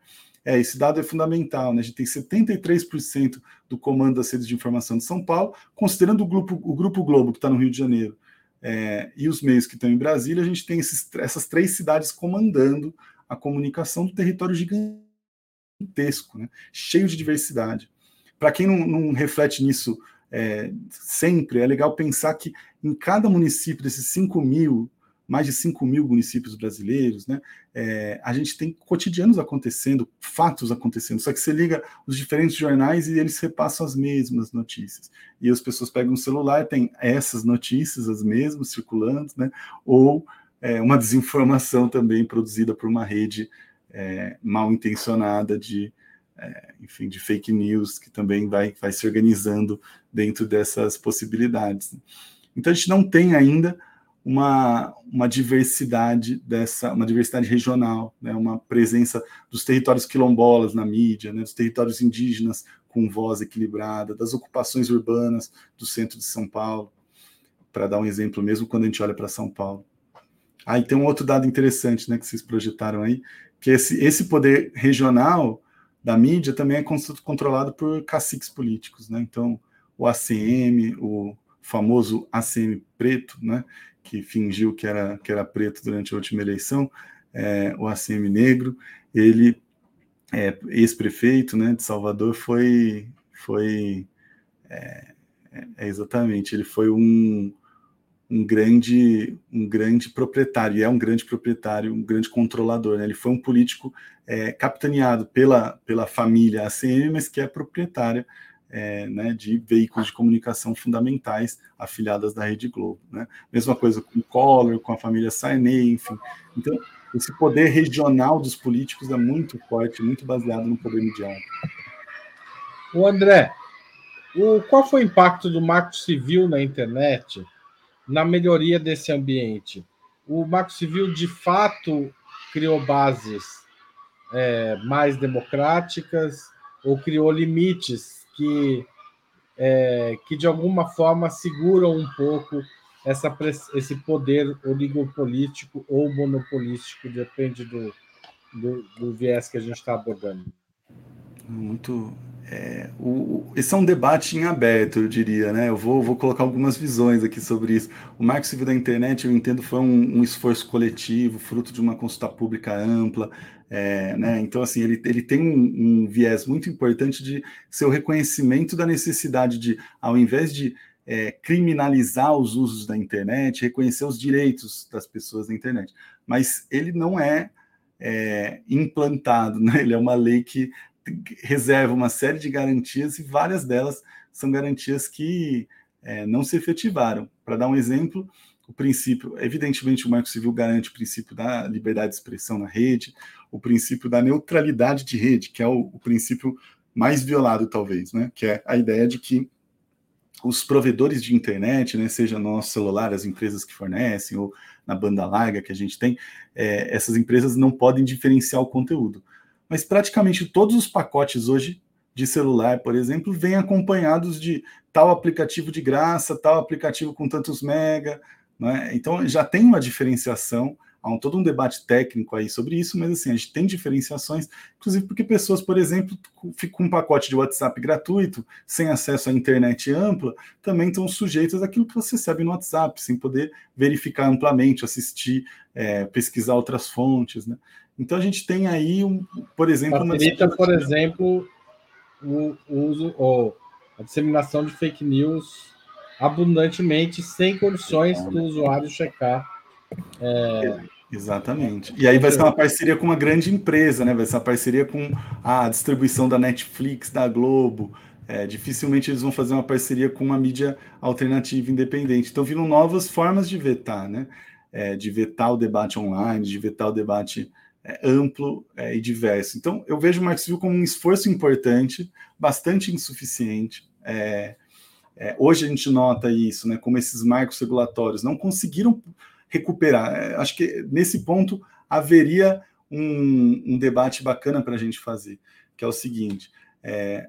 Speaker 2: é, esse dado é fundamental, né? A gente tem 73% do comando das redes de informação de São Paulo, considerando o grupo, o grupo Globo, que está no Rio de Janeiro, é, e os meios que estão em Brasília, a gente tem esses, essas três cidades comandando a comunicação do território gigantesco, né? cheio de diversidade. Para quem não, não, reflete nisso é, sempre, é legal pensar que em cada município desses 5 mil mais de 5 mil municípios brasileiros, né? É, a gente tem cotidianos acontecendo, fatos acontecendo, só que você liga os diferentes jornais e eles repassam as mesmas notícias. E as pessoas pegam o celular, tem essas notícias, as mesmas, circulando, né? Ou é, uma desinformação também produzida por uma rede é, mal intencionada de, é, enfim, de fake news, que também vai, vai se organizando dentro dessas possibilidades. Então a gente não tem ainda uma, uma diversidade dessa, uma diversidade regional, né, uma presença dos territórios quilombolas na mídia, né, dos territórios indígenas com voz equilibrada, das ocupações urbanas do centro de São Paulo, para dar um exemplo mesmo quando a gente olha para São Paulo. Aí ah, tem um outro dado interessante, né, que vocês projetaram aí, que esse, esse poder regional da mídia também é controlado por caciques políticos, né? Então, o ACM, o famoso ACM preto, né, que fingiu que era, que era preto durante a última eleição, é, o ACM Negro, ele, é, ex-prefeito né, de Salvador, foi, foi é, é, exatamente, ele foi um, um grande um grande proprietário, é um grande proprietário, um grande controlador. Né? Ele foi um político é, capitaneado pela, pela família ACM, mas que é proprietária é, né, de veículos de comunicação fundamentais afiliadas da Rede Globo. Né? Mesma coisa com o Collor, com a família Sarney, enfim. Então, esse poder regional dos políticos é muito forte, muito baseado no poder mediático.
Speaker 1: O André, o, qual foi o impacto do marco civil na internet na melhoria desse ambiente? O marco civil, de fato, criou bases é, mais democráticas ou criou limites que, é, que de alguma forma seguram um pouco essa, esse poder oligopolítico ou monopolístico, depende do, do, do viés que a gente está abordando.
Speaker 2: Muito. É, o, esse é um debate em aberto, eu diria, né? Eu vou, vou colocar algumas visões aqui sobre isso. O Marco Civil da Internet, eu entendo, foi um, um esforço coletivo, fruto de uma consulta pública ampla, é, né? Então, assim, ele, ele tem um, um, viés muito importante de ser o reconhecimento da necessidade de, ao invés de é, criminalizar os usos da internet, reconhecer os direitos das pessoas da internet. Mas ele não é, é implantado, né? ele é uma lei que reserva uma série de garantias e várias delas são garantias que é, não se efetivaram. Para dar um exemplo, o princípio, evidentemente, o Marco Civil garante o princípio da liberdade de expressão na rede, o princípio da neutralidade de rede, que é o, o princípio mais violado, talvez, né? Que é a ideia de que os provedores de internet, né, seja no nosso celular, as empresas que fornecem, ou na banda larga que a gente tem, é, essas empresas não podem diferenciar o conteúdo. Mas praticamente todos os pacotes hoje de celular, por exemplo, vêm acompanhados de tal aplicativo de graça, tal aplicativo com tantos mega, né? Então já tem uma diferenciação, há um, todo um debate técnico aí sobre isso, mas assim, a gente tem diferenciações, inclusive porque pessoas, por exemplo, com um pacote de WhatsApp gratuito, sem acesso à internet ampla, também estão sujeitas àquilo que você recebe no WhatsApp, sem poder verificar amplamente, assistir, é, pesquisar outras fontes, né? Então a gente tem aí, um, por exemplo...
Speaker 1: Facilita, por exemplo, o, uso ou a disseminação de fake news abundantemente, sem condições do usuário checar.
Speaker 2: É... Exatamente. E aí vai ser uma parceria com uma grande empresa, né? Vai ser uma parceria com a distribuição da Netflix, da Globo. É, dificilmente eles vão fazer uma parceria com uma mídia alternativa independente. Então viram novas formas de vetar, né? É, de vetar o debate online, de vetar o debate é, amplo é, e diverso. Então eu vejo o Marco Civil como um esforço importante, bastante insuficiente. É, é, hoje a gente nota isso, né, como esses marcos regulatórios não conseguiram recuperar. É, acho que nesse ponto haveria um, um debate bacana para a gente fazer, que é o seguinte: é,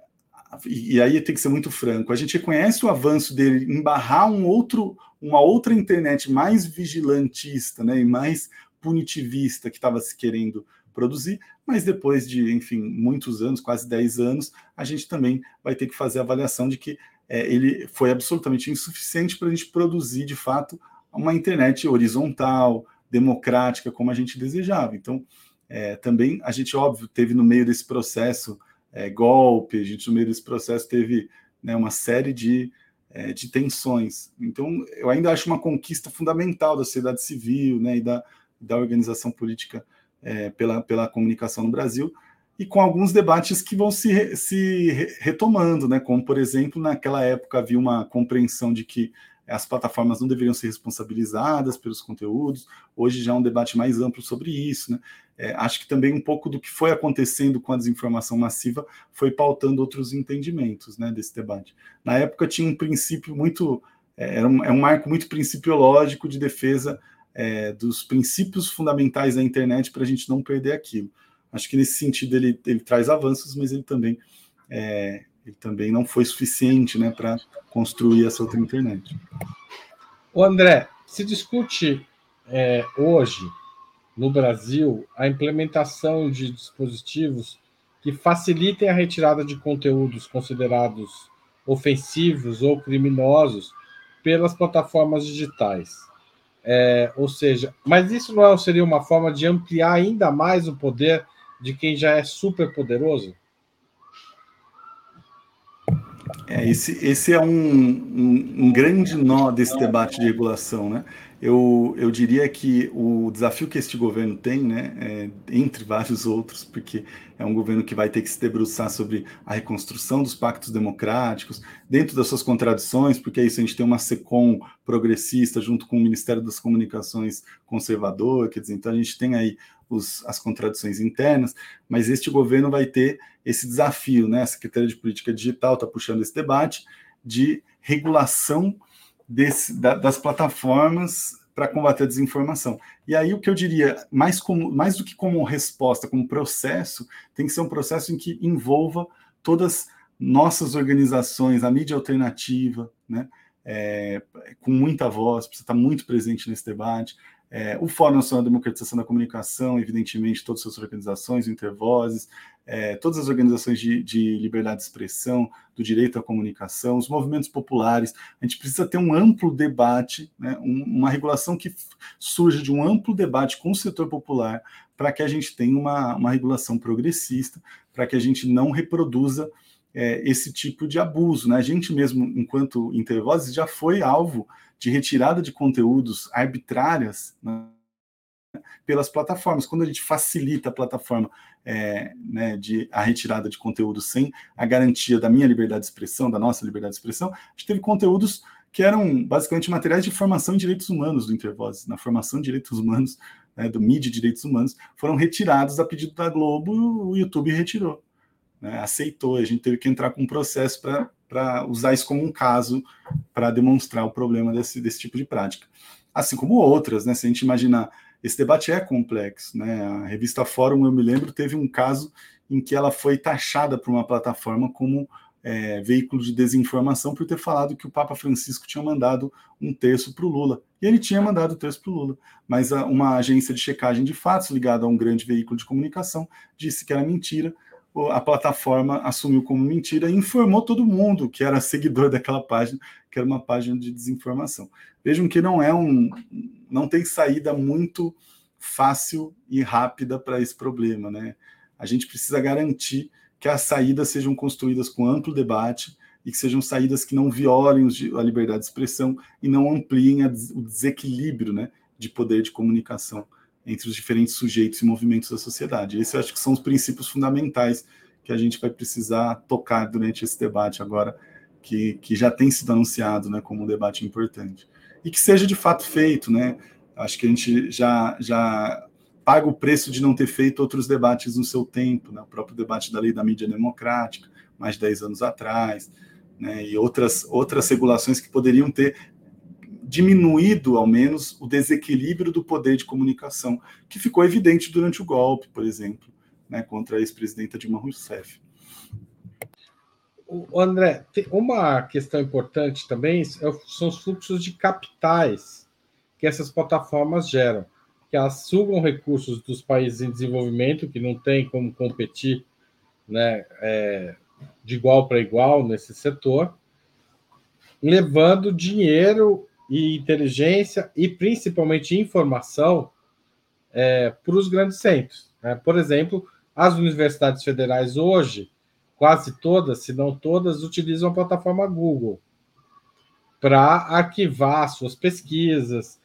Speaker 2: e, e aí tem que ser muito franco. A gente reconhece o avanço dele em barrar um outro, uma outra internet mais vigilantista, né, e mais punitivista que estava se querendo produzir, mas depois de, enfim, muitos anos, quase 10 anos, a gente também vai ter que fazer a avaliação de que é, ele foi absolutamente insuficiente para a gente produzir, de fato, uma internet horizontal, democrática, como a gente desejava. Então, é, também a gente, óbvio, teve no meio desse processo é, golpe, a gente no meio desse processo teve né, uma série de, é, de tensões. Então, eu ainda acho uma conquista fundamental da sociedade civil né, e da, da organização política é, pela, pela comunicação no Brasil, e com alguns debates que vão se, se retomando, né? como, por exemplo, naquela época havia uma compreensão de que as plataformas não deveriam ser responsabilizadas pelos conteúdos, hoje já é um debate mais amplo sobre isso. Né? É, acho que também um pouco do que foi acontecendo com a desinformação massiva foi pautando outros entendimentos né, desse debate. Na época tinha um princípio muito, é, era um, é um marco muito principiológico de defesa é, dos princípios fundamentais da internet para a gente não perder aquilo. Acho que nesse sentido ele, ele traz avanços, mas ele também, é, ele também não foi suficiente né, para construir essa outra internet.
Speaker 1: O André, se discute é, hoje no Brasil a implementação de dispositivos que facilitem a retirada de conteúdos considerados ofensivos ou criminosos pelas plataformas digitais. É, ou seja, mas isso não é, seria uma forma de ampliar ainda mais o poder de quem já é super poderoso?
Speaker 2: É, esse, esse é um, um, um, grande nó desse debate de regulação, né? Eu, eu diria que o desafio que este governo tem, né, é, entre vários outros, porque é um governo que vai ter que se debruçar sobre a reconstrução dos pactos democráticos, dentro das suas contradições, porque é isso, a gente tem uma SECOM progressista junto com o Ministério das Comunicações conservador, quer dizer, então a gente tem aí os, as contradições internas, mas este governo vai ter esse desafio, né? A Secretaria de Política Digital está puxando esse debate de regulação desse, da, das plataformas para combater a desinformação. E aí o que eu diria, mais, como, mais do que como resposta, como processo, tem que ser um processo em que envolva todas nossas organizações, a mídia alternativa, né, é, com muita voz, precisa estar muito presente nesse debate, é, o Fórum Nacional de Democratização da Comunicação, evidentemente, todas as organizações, Intervozes, é, todas as organizações de, de, liberdade de expressão, do direito à comunicação, os movimentos populares. A gente precisa ter um amplo debate, né, um, uma regulação que surja de um amplo debate com o setor popular, para que a gente tenha uma, uma regulação progressista, para que a gente não reproduza é, esse tipo de abuso. Né? A gente mesmo, enquanto Intervozes, já foi alvo de retirada de conteúdos arbitrárias né, pelas plataformas. Quando a gente facilita a plataforma é, né, de a retirada de conteúdo sem a garantia da minha liberdade de expressão, da nossa liberdade de expressão, a gente teve conteúdos que eram basicamente materiais de formação em direitos humanos do Intervozes, na formação de direitos humanos, né, do MIDI Direitos Humanos, foram retirados a pedido da Globo, o YouTube retirou, né, aceitou, a gente teve que entrar com um processo para para usar isso como um caso para demonstrar o problema desse, desse tipo de prática. Assim como outras, né? Se a gente imaginar, esse debate é complexo, né? A revista Fórum, eu me lembro, teve um caso em que ela foi taxada por uma plataforma como é, veículo de desinformação por ter falado que o Papa Francisco tinha mandado um terço para o Lula. E ele tinha mandado o terço para o Lula. Mas a, uma agência de checagem de fatos ligada a um grande veículo de comunicação disse que era mentira a plataforma assumiu como mentira e informou todo mundo que era seguidor daquela página, que era uma página de desinformação. Vejam que não é um, não tem saída muito fácil e rápida para esse problema, né? A gente precisa garantir que as saídas sejam construídas com amplo debate e que sejam saídas que não violem a liberdade de expressão e não ampliem o desequilíbrio, né, de poder de comunicação entre os diferentes sujeitos e movimentos da sociedade. Esses acho que são os princípios fundamentais que a gente vai precisar tocar durante esse debate agora, que, que já tem sido anunciado né, como um debate importante. E que seja de fato feito, né? Acho que a gente já, já paga o preço de não ter feito outros debates no seu tempo, né? o próprio debate da lei da mídia democrática, mais de 10 anos atrás, né? e outras, outras regulações que poderiam ter diminuído, ao menos, o desequilíbrio do poder de comunicação, que ficou evidente durante o golpe, por exemplo, né, contra a ex-presidenta Dilma Rousseff.
Speaker 1: André, uma questão importante também é são os fluxos de capitais que essas plataformas geram. que elas sugam recursos dos países em desenvolvimento, que não tem como competir né, é, de igual para igual nesse setor, levando dinheiro e inteligência e principalmente informação é, para os grandes centros. Né? Por exemplo, as universidades federais hoje, quase todas, se não todas, utilizam a plataforma Google para arquivar suas pesquisas.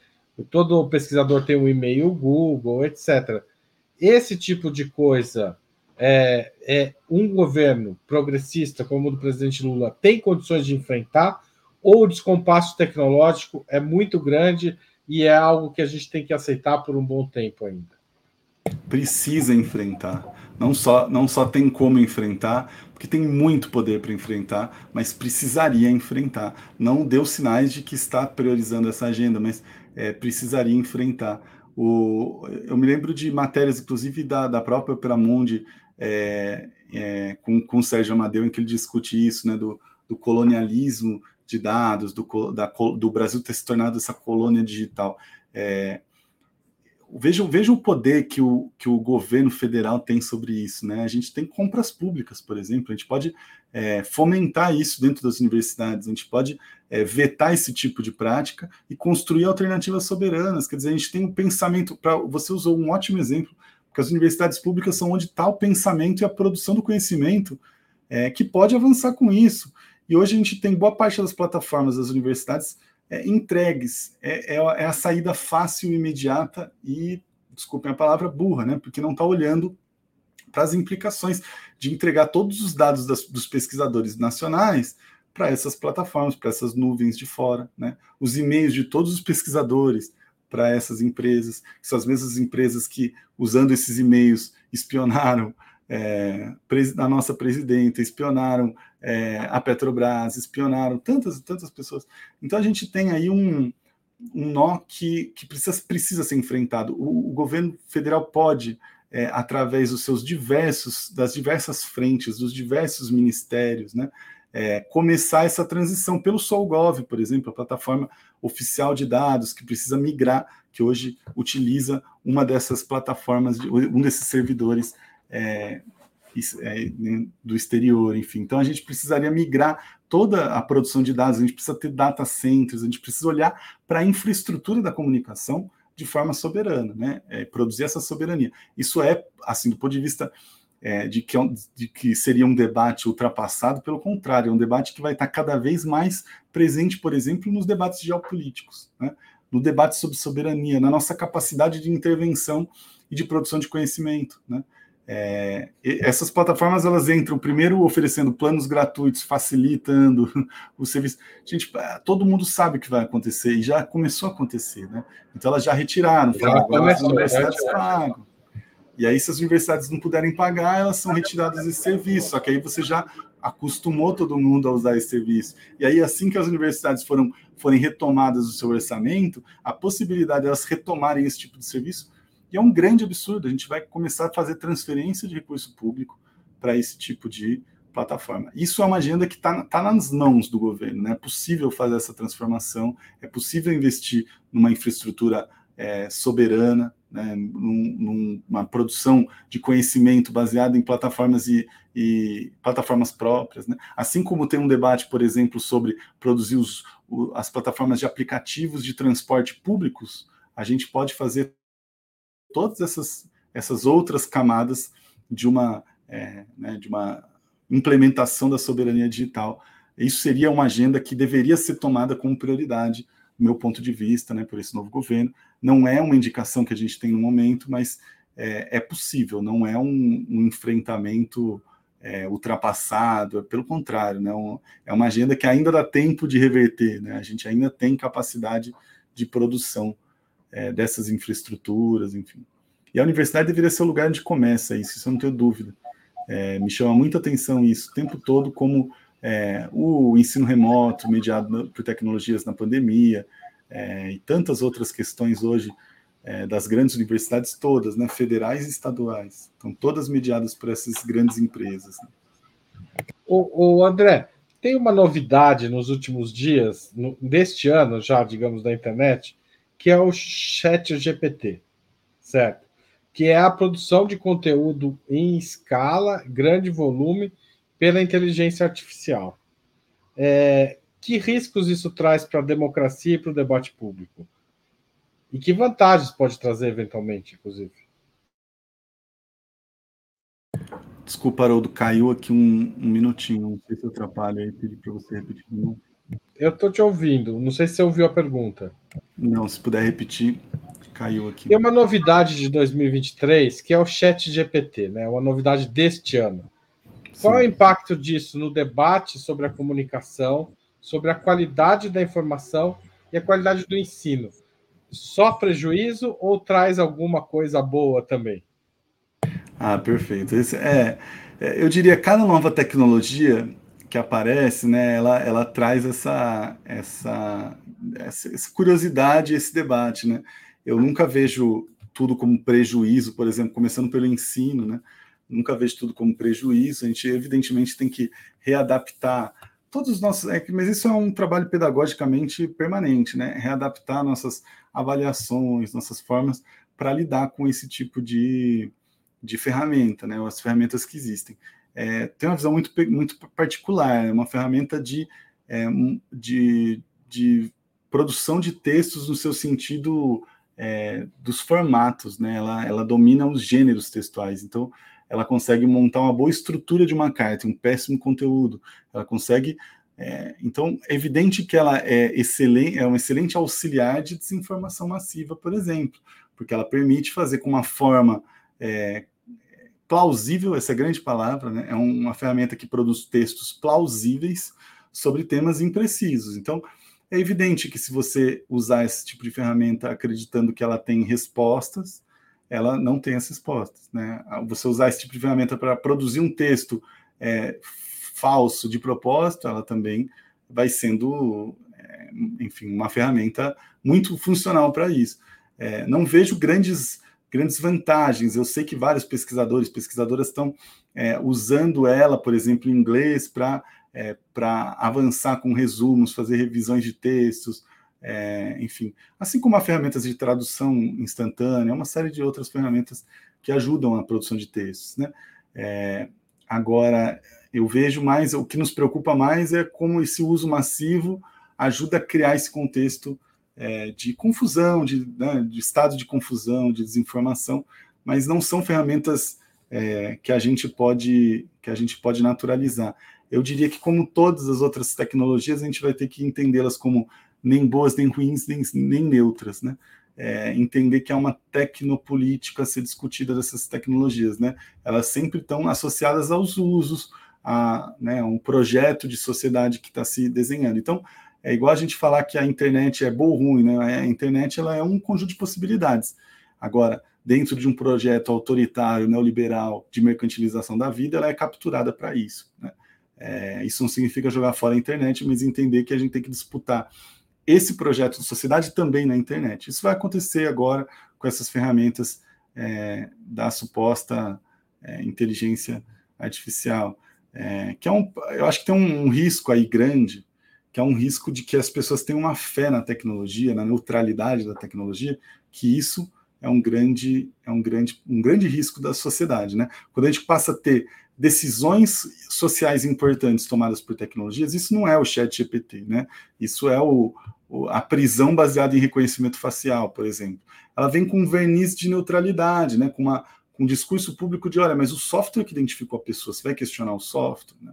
Speaker 1: Todo pesquisador tem um e-mail Google, etc. Esse tipo de coisa é, é, um governo progressista como o do presidente Lula tem condições de enfrentar, ou o descompasso tecnológico é muito grande e é algo que a gente tem que aceitar por um bom tempo ainda?
Speaker 2: Precisa enfrentar. Não só, não só tem como enfrentar, porque tem muito poder para enfrentar, mas precisaria enfrentar. Não deu sinais de que está priorizando essa agenda, mas é, precisaria enfrentar. O, eu me lembro de matérias, inclusive da, da própria Operamundi, é, é, com, com o Sérgio Amadeu, em que ele discute isso, né, do, do colonialismo de dados, do, da, do Brasil ter se tornado essa colônia digital. É, veja, o poder que o, que o governo federal tem sobre isso. Né? A gente tem compras públicas, por exemplo, a gente pode é, fomentar isso dentro das universidades, a gente pode é, vetar esse tipo de prática e construir alternativas soberanas. Quer dizer, a gente tem um pensamento. Pra, você usou um ótimo exemplo, porque as universidades públicas são onde está o pensamento e a produção do conhecimento é, que pode avançar com isso. E hoje a gente tem boa parte das plataformas das universidades é, entregues. É, é, é, a saída fácil, imediata e, desculpem a palavra, burra, né? Porque não está olhando para as implicações de entregar todos os dados das, dos pesquisadores nacionais para essas plataformas, para essas nuvens de fora, né? Os e-mails de todos os pesquisadores para essas empresas, que são as mesmas empresas que, usando esses e-mails, espionaram é, a nossa presidenta, espionaram é, a Petrobras, espionaram tantas e tantas pessoas. Então a gente tem aí um, um nó que, que precisa, precisa ser enfrentado. O, o governo federal pode, é, através dos seus diversos, das diversas frentes, dos diversos ministérios, né, é, começar essa transição pelo SolGov, por exemplo, a plataforma oficial de dados que precisa migrar, que hoje utiliza uma dessas plataformas, um desses servidores é, do exterior, enfim. Então a gente precisaria migrar toda a produção de dados, a gente precisa ter data centers, a gente precisa olhar para a infraestrutura da comunicação de forma soberana, né? É, produzir essa soberania. Isso é, assim, do ponto de vista é, de, que, é de que seria um debate ultrapassado, pelo contrário, é um debate que vai estar cada vez mais presente, por exemplo, nos debates geopolíticos, né? no debate sobre soberania, na nossa capacidade de intervenção e de produção de conhecimento, né? É, essas plataformas elas entram primeiro oferecendo planos gratuitos, facilitando o serviço. Gente, todo mundo sabe o que vai acontecer e já começou a acontecer, né? Então elas já retiraram, falaram, agora as universidades pagam. E aí, se as universidades não puderem pagar, elas são retiradas desse serviço. Só que aí você já acostumou todo mundo a usar esse serviço. E aí, assim que as universidades foram, forem retomadas do seu orçamento, a possibilidade de elas retomarem esse tipo de serviço e é um grande absurdo. A gente vai começar a fazer transferência de recurso público para esse tipo de plataforma. Isso é uma agenda que está tá nas mãos do governo. Né? É possível fazer essa transformação, é possível investir numa infraestrutura é, soberana, né? Num, numa produção de conhecimento baseada em plataformas e, e plataformas próprias. Né? Assim como tem um debate, por exemplo, sobre produzir os, o, as plataformas de aplicativos de transporte públicos, a gente pode fazer todas essas, essas outras camadas de uma, é, né, de uma implementação da soberania digital. Isso seria uma agenda que deveria ser tomada como prioridade, do meu ponto de vista, né, por esse novo governo. Não é uma indicação que a gente tem no momento, mas é, é possível, não é um, um enfrentamento é, ultrapassado, pelo contrário, né, um, é uma agenda que ainda dá tempo de reverter, né, a gente ainda tem capacidade de produção é, dessas infraestruturas, enfim. E a universidade deveria ser o lugar onde começa isso, isso eu não tenho dúvida. É, me chama muita atenção isso o tempo todo, como é, o ensino remoto, mediado por tecnologias na pandemia, é, e tantas outras questões hoje é, das grandes universidades todas, né, federais e estaduais, estão todas mediadas por essas grandes empresas. Né?
Speaker 1: O, o, André, tem uma novidade nos últimos dias, no, deste ano já, digamos, da internet, que é o Chat GPT. Certo. Que é a produção de conteúdo em escala, grande volume, pela inteligência artificial. É, que riscos isso traz para a democracia e para o debate público? E que vantagens pode trazer, eventualmente, inclusive?
Speaker 2: Desculpa, Haroldo, caiu aqui um, um minutinho. Não sei se eu atrapalho aí, pedi para você repetir.
Speaker 1: Eu estou te ouvindo. Não sei se você ouviu a pergunta.
Speaker 2: Não, se puder repetir, caiu aqui.
Speaker 1: Tem uma novidade de 2023 que é o Chat GPT, né? Uma novidade deste ano. Qual é o impacto disso no debate sobre a comunicação, sobre a qualidade da informação e a qualidade do ensino? Só prejuízo ou traz alguma coisa boa também?
Speaker 2: Ah, perfeito. Esse é, é, eu diria cada nova tecnologia que aparece, né, ela, ela traz essa, essa, essa, curiosidade, esse debate, né? Eu nunca vejo tudo como prejuízo, por exemplo, começando pelo ensino, né? Nunca vejo tudo como prejuízo. A gente evidentemente tem que readaptar todos os nossos, é, mas isso é um trabalho pedagogicamente permanente, né? Readaptar nossas avaliações, nossas formas para lidar com esse tipo de, de ferramenta, né? As ferramentas que existem. É, tem uma visão muito, muito particular, é uma ferramenta de, é, de, de produção de textos no seu sentido é, dos formatos, né? Ela, ela domina os gêneros textuais, então ela consegue montar uma boa estrutura de uma carta, um péssimo conteúdo, ela consegue é, então, é evidente que ela é, excelente, é um excelente auxiliar de desinformação massiva, por exemplo, porque ela permite fazer com uma forma é, plausível, essa é grande palavra, né? é uma ferramenta que produz textos plausíveis sobre temas imprecisos. Então, é evidente que se você usar esse tipo de ferramenta acreditando que ela tem respostas, ela não tem as respostas. Né? Você usar esse tipo de ferramenta para produzir um texto é, falso de propósito, ela também vai sendo, é, enfim, uma ferramenta muito funcional para isso. É, não vejo grandes grandes vantagens. Eu sei que vários pesquisadores, pesquisadoras estão é, usando ela, por exemplo, em inglês, para é, avançar com resumos, fazer revisões de textos, é, enfim. Assim como há ferramentas de tradução instantânea, uma série de outras ferramentas que ajudam a produção de textos. Né? É, agora, eu vejo mais, o que nos preocupa mais é como esse uso massivo ajuda a criar esse contexto é, de confusão, de, né, de, estado de confusão, de desinformação, mas não são ferramentas é, que a gente pode que a gente pode naturalizar. Eu diria que como todas as outras tecnologias, a gente vai ter que entendê-las como nem boas, nem ruins, nem, nem neutras, né? É, entender que há uma tecnopolítica a ser discutida dessas tecnologias, né? Elas sempre estão associadas aos usos, a né, um projeto de sociedade que está se desenhando. Então, é igual a gente falar que a internet é boa ou ruim, né? A internet ela é um conjunto de possibilidades. Agora, dentro de um projeto autoritário, neoliberal, de mercantilização da vida, ela é capturada para isso. Né? É, isso não significa jogar fora a internet, mas entender que a gente tem que disputar esse projeto de sociedade também na internet. Isso vai acontecer agora com essas ferramentas é, da suposta é, inteligência artificial, é, que é um, eu acho que tem um, um risco aí grande que é um risco de que as pessoas tenham uma fé na tecnologia, na neutralidade da tecnologia, que isso é um grande, é um grande, um grande risco da sociedade, né? Quando a gente passa a ter decisões sociais importantes tomadas por tecnologias, isso não é o chat GPT, né? Isso é o, o, a prisão baseada em reconhecimento facial, por exemplo. Ela vem com um verniz de neutralidade, né? Com, uma, com um discurso público de, olha, mas o software que identificou a pessoa, você vai questionar o software, né?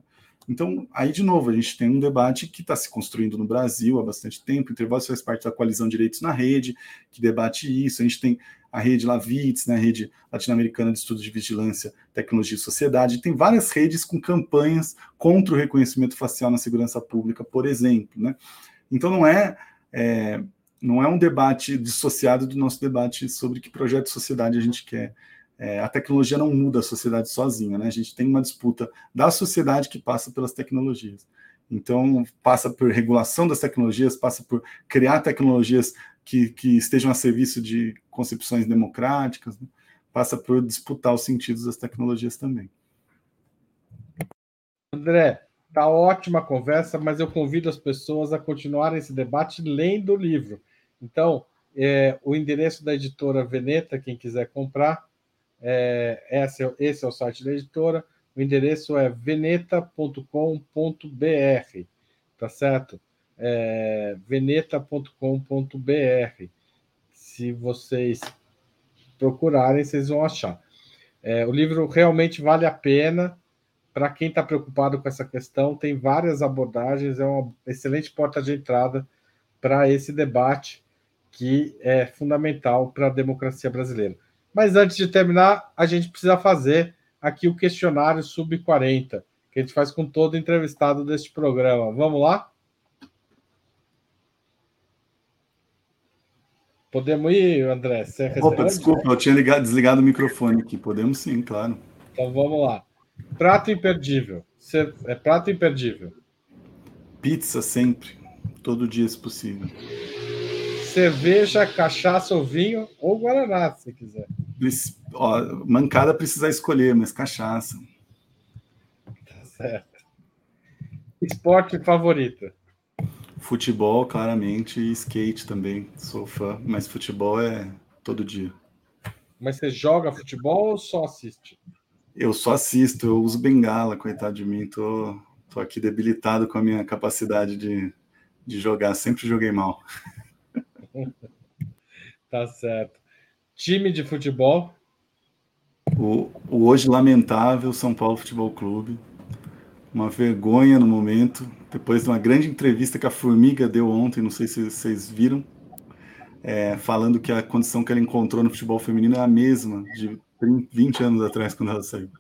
Speaker 2: Então, aí de novo, a gente tem um debate que está se construindo no Brasil há bastante tempo. O Intervalos faz parte da coalizão Direitos na Rede, que debate isso. A gente tem a rede Lavits, né, a rede latino-americana de estudos de vigilância, tecnologia e sociedade. Tem várias redes com campanhas contra o reconhecimento facial na segurança pública, por exemplo. Né? Então, não é, é não é um debate dissociado do nosso debate sobre que projeto de sociedade a gente quer é, a tecnologia não muda a sociedade sozinha, né? A gente tem uma disputa da sociedade que passa pelas tecnologias. Então, passa por regulação das tecnologias, passa por criar tecnologias que, que estejam a serviço de concepções democráticas, né? passa por disputar os sentidos das tecnologias também.
Speaker 1: André, tá ótima a conversa, mas eu convido as pessoas a continuarem esse debate lendo o livro. Então, É, o endereço da editora Veneta, quem quiser comprar, é, é, esse é o site da editora. O endereço é veneta.com.br, tá certo? É, veneta.com.br. Se vocês procurarem, vocês vão achar. É, o livro realmente vale a pena para quem está preocupado com essa questão. Tem várias abordagens, é uma excelente porta de entrada para esse debate que é fundamental para a democracia brasileira. Mas antes de terminar, a gente precisa fazer aqui o questionário sub-40, que a gente faz com todo entrevistado deste programa. Vamos lá? Podemos ir, André?
Speaker 2: É Opa, desculpa, eu tinha ligado, desligado o microfone aqui. Podemos sim, claro.
Speaker 1: Então vamos lá. Prato imperdível. É prato imperdível.
Speaker 2: Pizza sempre. Todo dia, se possível.
Speaker 1: Cerveja, cachaça ou vinho, ou Guaraná, se quiser.
Speaker 2: Ó, mancada precisar escolher, mas cachaça.
Speaker 1: Tá certo. Esporte favorito?
Speaker 2: Futebol, claramente, e skate também. Sou fã, mas futebol é todo dia.
Speaker 1: Mas você joga futebol ou só assiste?
Speaker 2: Eu só assisto, eu uso bengala, coitado de mim. Tô, tô aqui debilitado com a minha capacidade de, de jogar. Sempre joguei mal.
Speaker 1: tá certo. Time de futebol?
Speaker 2: O, o hoje lamentável São Paulo Futebol Clube. Uma vergonha no momento depois de uma grande entrevista que a Formiga deu ontem, não sei se vocês viram, é, falando que a condição que ela encontrou no futebol feminino é a mesma de 20 anos atrás, quando ela saiu.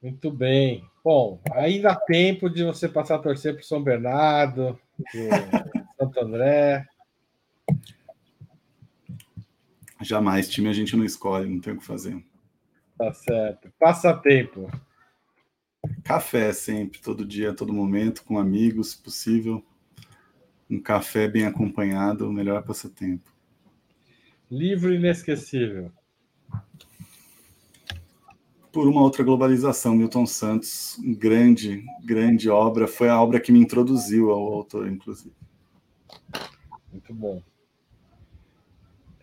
Speaker 1: Muito bem. Bom, ainda há tempo de você passar a torcer para São Bernardo, Santo André.
Speaker 2: Jamais, time a gente não escolhe, não tem o que fazer.
Speaker 1: Tá certo. Passatempo.
Speaker 2: Café sempre, todo dia, todo momento, com amigos, se possível. Um café bem acompanhado, o melhor passatempo.
Speaker 1: Livro inesquecível.
Speaker 2: Por uma outra globalização, Milton Santos, grande, grande obra, foi a obra que me introduziu ao autor, inclusive.
Speaker 1: Muito bom.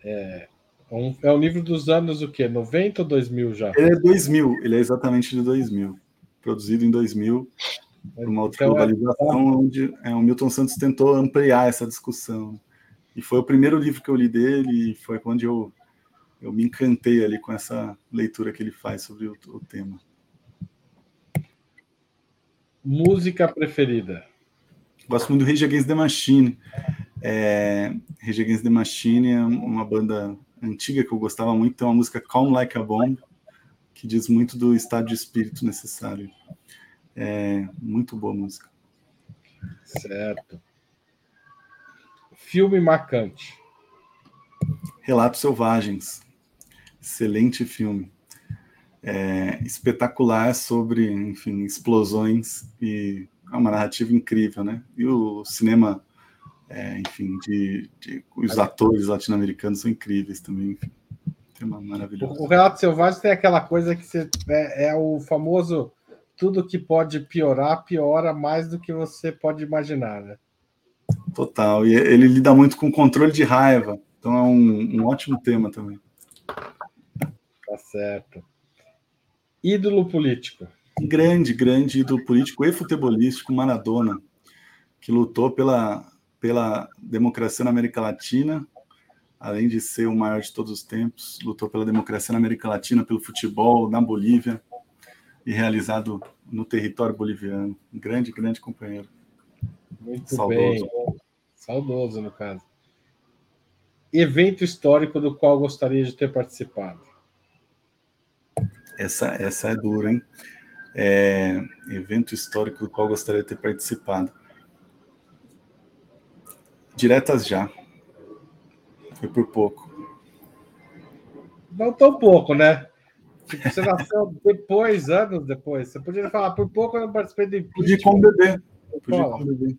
Speaker 1: É um, é um livro dos anos o quê? 90 ou 2000 já?
Speaker 2: Ele é 2000, ele é exatamente de 2000 produzido em 2000, por uma outra então, é globalização, é... onde é, o Milton Santos tentou ampliar essa discussão. E foi o primeiro livro que eu li dele, e foi onde eu, eu me encantei ali com essa leitura que ele faz sobre o, o tema.
Speaker 1: Música preferida?
Speaker 2: Gosto muito do Rage Against the Machine. É, Rage Against the Machine é uma banda antiga que eu gostava muito, tem uma música Calm Like a Bomb, que diz muito do estado de espírito necessário. É muito boa música.
Speaker 1: Certo. Filme marcante.
Speaker 2: Relatos Selvagens. Excelente filme. É, espetacular sobre, enfim, explosões e é uma narrativa incrível, né? E o cinema, é, enfim, de, de, os atores latino-americanos são incríveis também, enfim. Tema maravilhoso.
Speaker 1: O Relato Selvagem tem aquela coisa que você, é, é, o famoso tudo que pode piorar, piora mais do que você pode imaginar, né?
Speaker 2: Total. E ele lida muito com controle de raiva. Então é um, um ótimo tema também.
Speaker 1: Tá certo. Ídolo político.
Speaker 2: Grande, grande ídolo político e futebolístico, Maradona, que lutou pela, pela democracia na América Latina além de ser o maior de todos os tempos, lutou pela democracia na América Latina, pelo futebol, na Bolívia e realizado no território boliviano. Um grande, grande companheiro.
Speaker 1: Muito Saudoso. bem. Saudoso, no caso. Evento histórico do qual gostaria de ter participado?
Speaker 2: Essa, essa é dura, hein? É, evento histórico do qual gostaria de ter participado. Diretas já. Foi por pouco.
Speaker 1: Não tão pouco, né? Tipo, você nasceu depois, anos depois. Você podia falar, por pouco eu não participei do
Speaker 2: impeachment. Podia com bebê. Podia com bebê.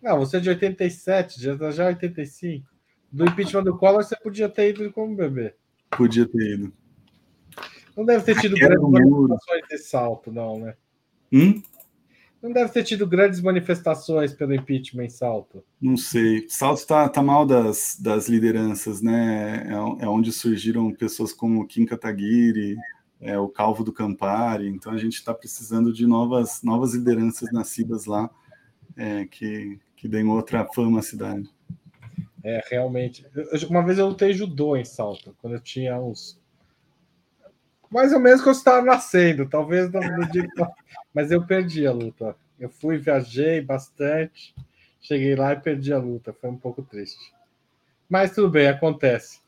Speaker 1: Não, você é de 87, já já 85. Do impeachment do Collor, você podia ter ido como bebê.
Speaker 2: Podia ter ido.
Speaker 1: Não deve ter tido grandes manifestações de salto, não, né?
Speaker 2: Hum?
Speaker 1: Não deve ter tido grandes manifestações pelo impeachment em Salto.
Speaker 2: Não sei. Salto está tá mal das, das lideranças, né? É, é, onde surgiram pessoas como Kim Kataguiri, é, o Calvo do Campari. Então a gente está precisando de novas, novas lideranças nascidas lá é, que, que deem outra fama à cidade.
Speaker 1: É, realmente. Uma vez eu lutei judô em Salto, quando eu tinha uns. Mais ou menos quando eu estava nascendo, talvez no, no dia. Mas eu perdi a luta. Eu fui, viajei bastante, cheguei lá e perdi a luta. Foi um pouco triste. Mas tudo bem, acontece.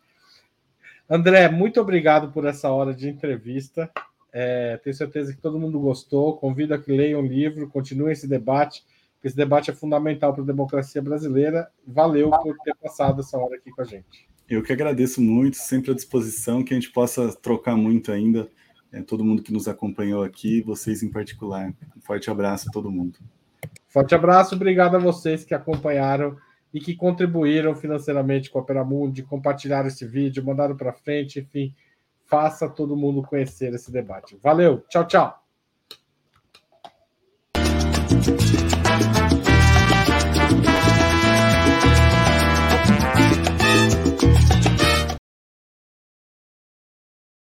Speaker 1: André, muito obrigado por essa hora de entrevista. É, tenho certeza que todo mundo gostou. Convido a que leiam o livro, continuem esse debate esse debate é fundamental para a democracia brasileira. Valeu por ter passado essa hora aqui com a gente.
Speaker 2: Eu que agradeço muito, sempre à disposição, que a gente possa trocar muito ainda. É, todo mundo que nos acompanhou aqui, vocês em particular. Um forte abraço a todo mundo.
Speaker 1: Forte abraço, obrigado a vocês que acompanharam e que contribuíram financeiramente com a Operamundi, compartilharam esse vídeo, mandaram para frente, enfim, faça todo mundo conhecer esse debate. Valeu, tchau, tchau.